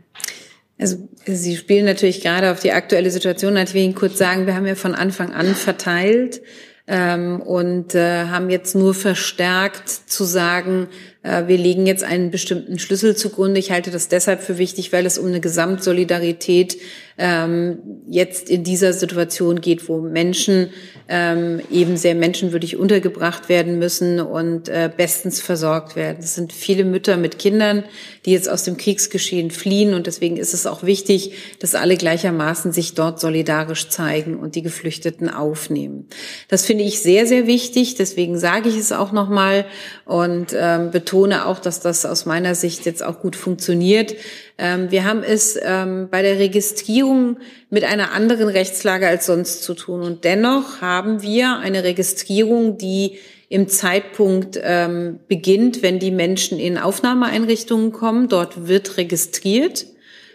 Also Sie spielen natürlich gerade auf die aktuelle Situation. Ich will Ihnen kurz sagen, wir haben ja von Anfang an verteilt ähm, und äh, haben jetzt nur verstärkt zu sagen, wir legen jetzt einen bestimmten Schlüssel zugrunde. Ich halte das deshalb für wichtig, weil es um eine Gesamtsolidarität ähm, jetzt in dieser Situation geht, wo Menschen ähm, eben sehr menschenwürdig untergebracht werden müssen und äh, bestens versorgt werden. Es sind viele Mütter mit Kindern, die jetzt aus dem Kriegsgeschehen fliehen und deswegen ist es auch wichtig, dass alle gleichermaßen sich dort solidarisch zeigen und die Geflüchteten aufnehmen. Das finde ich sehr, sehr wichtig. Deswegen sage ich es auch nochmal und ähm, betone auch, dass das aus meiner Sicht jetzt auch gut funktioniert. Ähm, wir haben es ähm, bei der Registrierung mit einer anderen Rechtslage als sonst zu tun. Und dennoch haben wir eine Registrierung, die im Zeitpunkt ähm, beginnt, wenn die Menschen in Aufnahmeeinrichtungen kommen. Dort wird registriert.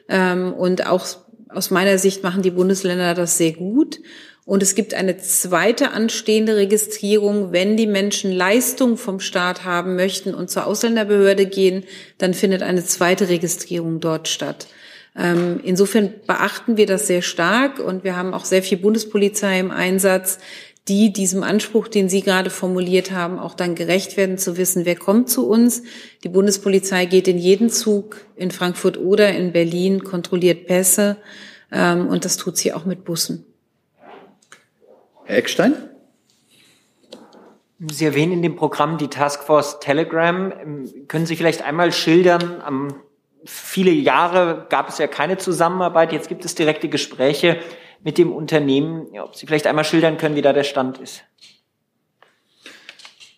Ähm, und auch aus meiner Sicht machen die Bundesländer das sehr gut. Und es gibt eine zweite anstehende Registrierung, wenn die Menschen Leistung vom Staat haben möchten und zur Ausländerbehörde gehen, dann findet eine zweite Registrierung dort statt. Ähm, insofern beachten wir das sehr stark und wir haben auch sehr viel Bundespolizei im Einsatz, die diesem Anspruch, den Sie gerade formuliert haben, auch dann gerecht werden, zu wissen, wer kommt zu uns. Die Bundespolizei geht in jeden Zug in Frankfurt oder in Berlin, kontrolliert Pässe ähm, und das tut sie auch mit Bussen. Herr Eckstein? Sie erwähnen in dem Programm die Taskforce Telegram. Können Sie vielleicht einmal schildern, viele Jahre gab es ja keine Zusammenarbeit, jetzt gibt es direkte Gespräche mit dem Unternehmen. Ob Sie vielleicht einmal schildern können, wie da der Stand ist.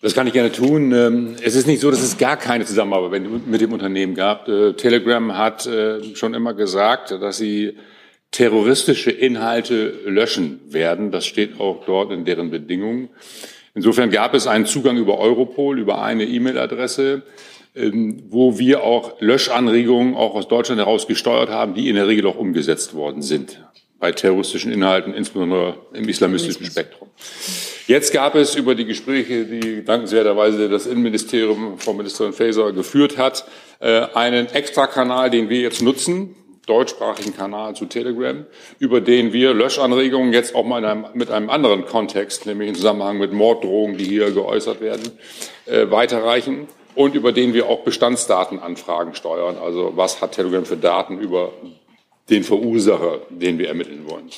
Das kann ich gerne tun. Ähm, es ist nicht so, dass es gar keine Zusammenarbeit mit dem Unternehmen gab. Äh, Telegram hat äh, schon immer gesagt, dass sie terroristische Inhalte löschen werden. Das steht auch dort in deren Bedingungen. Insofern gab es einen Zugang über Europol, über eine E-Mail-Adresse. ähm, wo wir auch Löschanregungen auch aus Deutschland heraus gesteuert haben, die in der Regel auch umgesetzt worden sind bei terroristischen Inhalten, insbesondere im islamistischen Spektrum. Jetzt gab es über die Gespräche, die dankenswerterweise das Innenministerium Frau Ministerin Faeser geführt hat, äh, einen Extrakanal, den wir jetzt nutzen, deutschsprachigen Kanal zu Telegram, über den wir Löschanregungen jetzt auch mal einem, mit einem anderen Kontext, nämlich im Zusammenhang mit Morddrohungen, die hier geäußert werden, äh, weiterreichen und über den wir auch Bestandsdatenanfragen steuern. Also was hat Telegram für Daten über den Verursacher, den wir ermitteln wollen.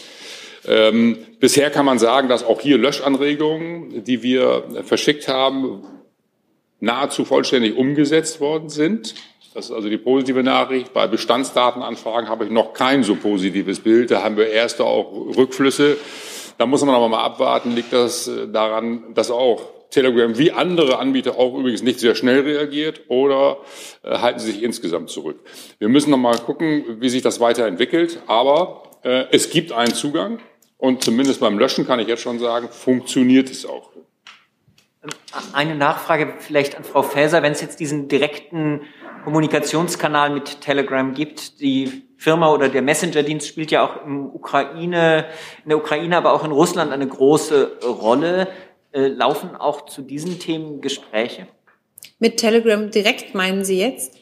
Ähm, bisher kann man sagen, dass auch hier Löschanregungen, die wir verschickt haben, nahezu vollständig umgesetzt worden sind. Das ist also die positive Nachricht. Bei Bestandsdatenanfragen habe ich noch kein so positives Bild. Da haben wir erste auch Rückflüsse. Da muss man aber mal abwarten. Liegt das äh, daran, dass auch Telegram wie andere Anbieter auch übrigens nicht sehr schnell reagiert oder äh, halten sie sich insgesamt zurück. Wir müssen noch mal gucken, wie sich das weiterentwickelt. Aber äh, es gibt einen Zugang und zumindest beim Löschen kann ich jetzt schon sagen, funktioniert es auch. Eine Nachfrage vielleicht an Frau Faeser, wenn es jetzt diesen direkten Kommunikationskanal mit Telegram gibt. Die Firma oder der Messenger-Dienst spielt ja auch im Ukraine, in der Ukraine, aber auch in Russland eine große Rolle. Äh, laufen auch zu diesen Themen Gespräche? Mit Telegram direkt meinen Sie jetzt?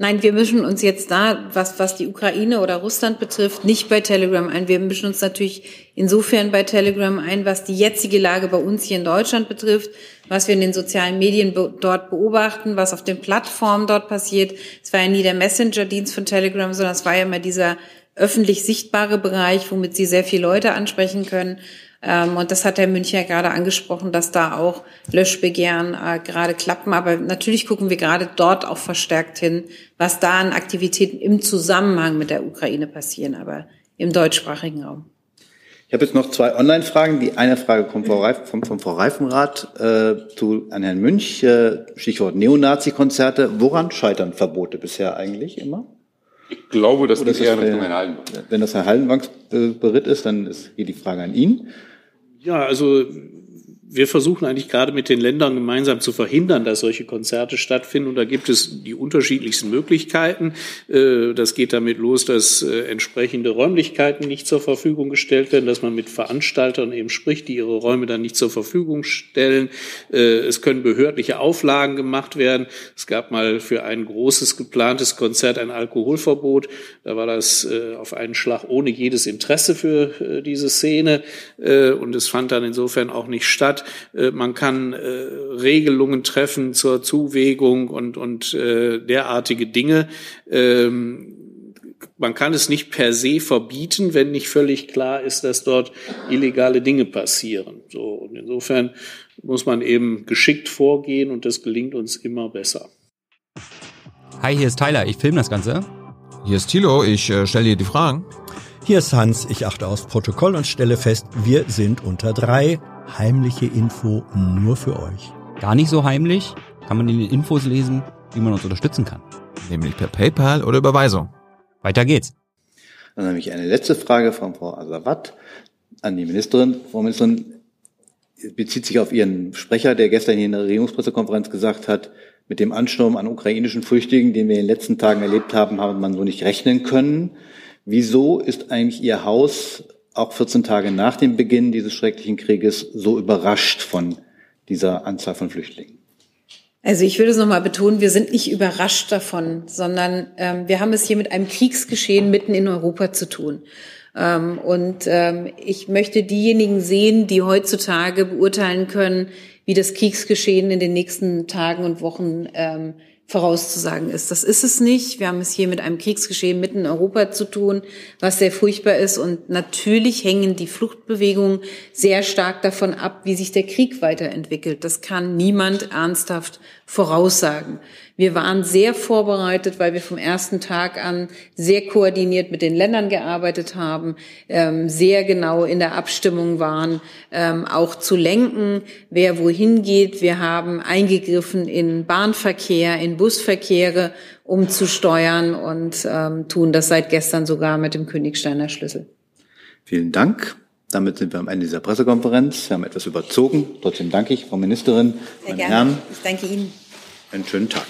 Nein, wir mischen uns jetzt da, was, was die Ukraine oder Russland betrifft, nicht bei Telegram ein. Wir mischen uns natürlich insofern bei Telegram ein, was die jetzige Lage bei uns hier in Deutschland betrifft, was wir in den sozialen Medien be dort beobachten, was auf den Plattformen dort passiert. Es war ja nie der Messenger-Dienst von Telegram, sondern es war ja immer dieser öffentlich sichtbare Bereich, womit sie sehr viele Leute ansprechen können. Ähm, und das hat Herr Müncher gerade angesprochen, dass da auch Löschbegehren äh, gerade klappen. Aber natürlich gucken wir gerade dort auch verstärkt hin, was da an Aktivitäten im Zusammenhang mit der Ukraine passieren, aber im deutschsprachigen Raum. Ich habe jetzt noch zwei Online-Fragen. Die eine Frage kommt vom, Reif, vom, vom Frau Reifenrath äh, zu, an Herrn Münch. Äh, Stichwort Neonazi-Konzerte. Woran scheitern Verbote bisher eigentlich immer? Ich glaube, das Oder ist eher das Richtung Herr- Herrn Hallenbach. Wenn das Herr Hallenbanks äh, beritt ist, dann ist, geht die Frage an ihn. Ja, also wir versuchen eigentlich gerade mit den Ländern gemeinsam zu verhindern, dass solche Konzerte stattfinden. Und da gibt es die unterschiedlichsten Möglichkeiten. Äh, Das geht damit los, dass äh, entsprechende Räumlichkeiten nicht zur Verfügung gestellt werden, dass man mit Veranstaltern eben spricht, die ihre Räume dann nicht zur Verfügung stellen. Äh, Es können behördliche Auflagen gemacht werden. Es gab mal für ein großes geplantes Konzert ein Alkoholverbot. Da war das auf einen Schlag ohne jedes Interesse für diese Szene. Und es fand dann insofern auch nicht statt. Äh, Man kann äh, Regelungen treffen zur Zuwägung und, und äh, derartige Dinge. Ähm, man kann es nicht per se verbieten, wenn nicht völlig klar ist, dass dort illegale Dinge passieren. So, und insofern muss man eben geschickt vorgehen und das gelingt uns immer besser. Hi, hier ist Tyler, ich filme das Ganze. Hier ist Thilo, ich äh, stelle dir die Fragen. Hier ist Hans, ich achte aufs Protokoll und stelle fest, wir sind unter drei. Heimliche Info nur für euch. Gar nicht so heimlich, kann man in den Infos lesen, wie man uns unterstützen kann. Nämlich per PayPal oder Überweisung. Weiter geht's. Dann habe ich eine letzte Frage von Frau Asawat an die Ministerin. Frau Ministerin, bezieht sich auf Ihren Sprecher, der gestern hier in der Regierungspressekonferenz gesagt hat, mit dem Ansturm an ukrainischen Flüchtlingen, den wir in den letzten Tagen erlebt haben, habe man so nicht rechnen können. Wieso ist eigentlich Ihr Haus auch 14 Tage nach dem Beginn dieses schrecklichen Krieges so überrascht von dieser Anzahl von Flüchtlingen? Also ich würde es nochmal betonen, wir sind nicht überrascht davon, sondern ähm, wir haben es hier mit einem Kriegsgeschehen mitten in Europa zu tun. Ähm, und ähm, ich möchte diejenigen sehen, die heutzutage beurteilen können, wie das Kriegsgeschehen in den nächsten Tagen und Wochen ähm, vorauszusagen ist. Das ist es nicht. Wir haben es hier mit einem Kriegsgeschehen mitten in Europa zu tun, was sehr furchtbar ist. Und natürlich hängen die Fluchtbewegungen sehr stark davon ab, wie sich der Krieg weiterentwickelt. Das kann niemand ernsthaft voraussagen. Wir waren sehr vorbereitet, weil wir vom ersten Tag an sehr koordiniert mit den Ländern gearbeitet haben, ähm, sehr genau in der Abstimmung waren, ähm, auch zu lenken, wer wohin geht. Wir haben eingegriffen in Bahnverkehr, in Busverkehre, um zu steuern und ähm, tun das seit gestern sogar mit dem Königsteiner Schlüssel. Vielen Dank. Damit sind wir am Ende dieser Pressekonferenz. Wir haben etwas überzogen. Trotzdem danke ich, Frau Ministerin, Sehr meine gerne. Herren. Ich danke Ihnen. Einen schönen Tag.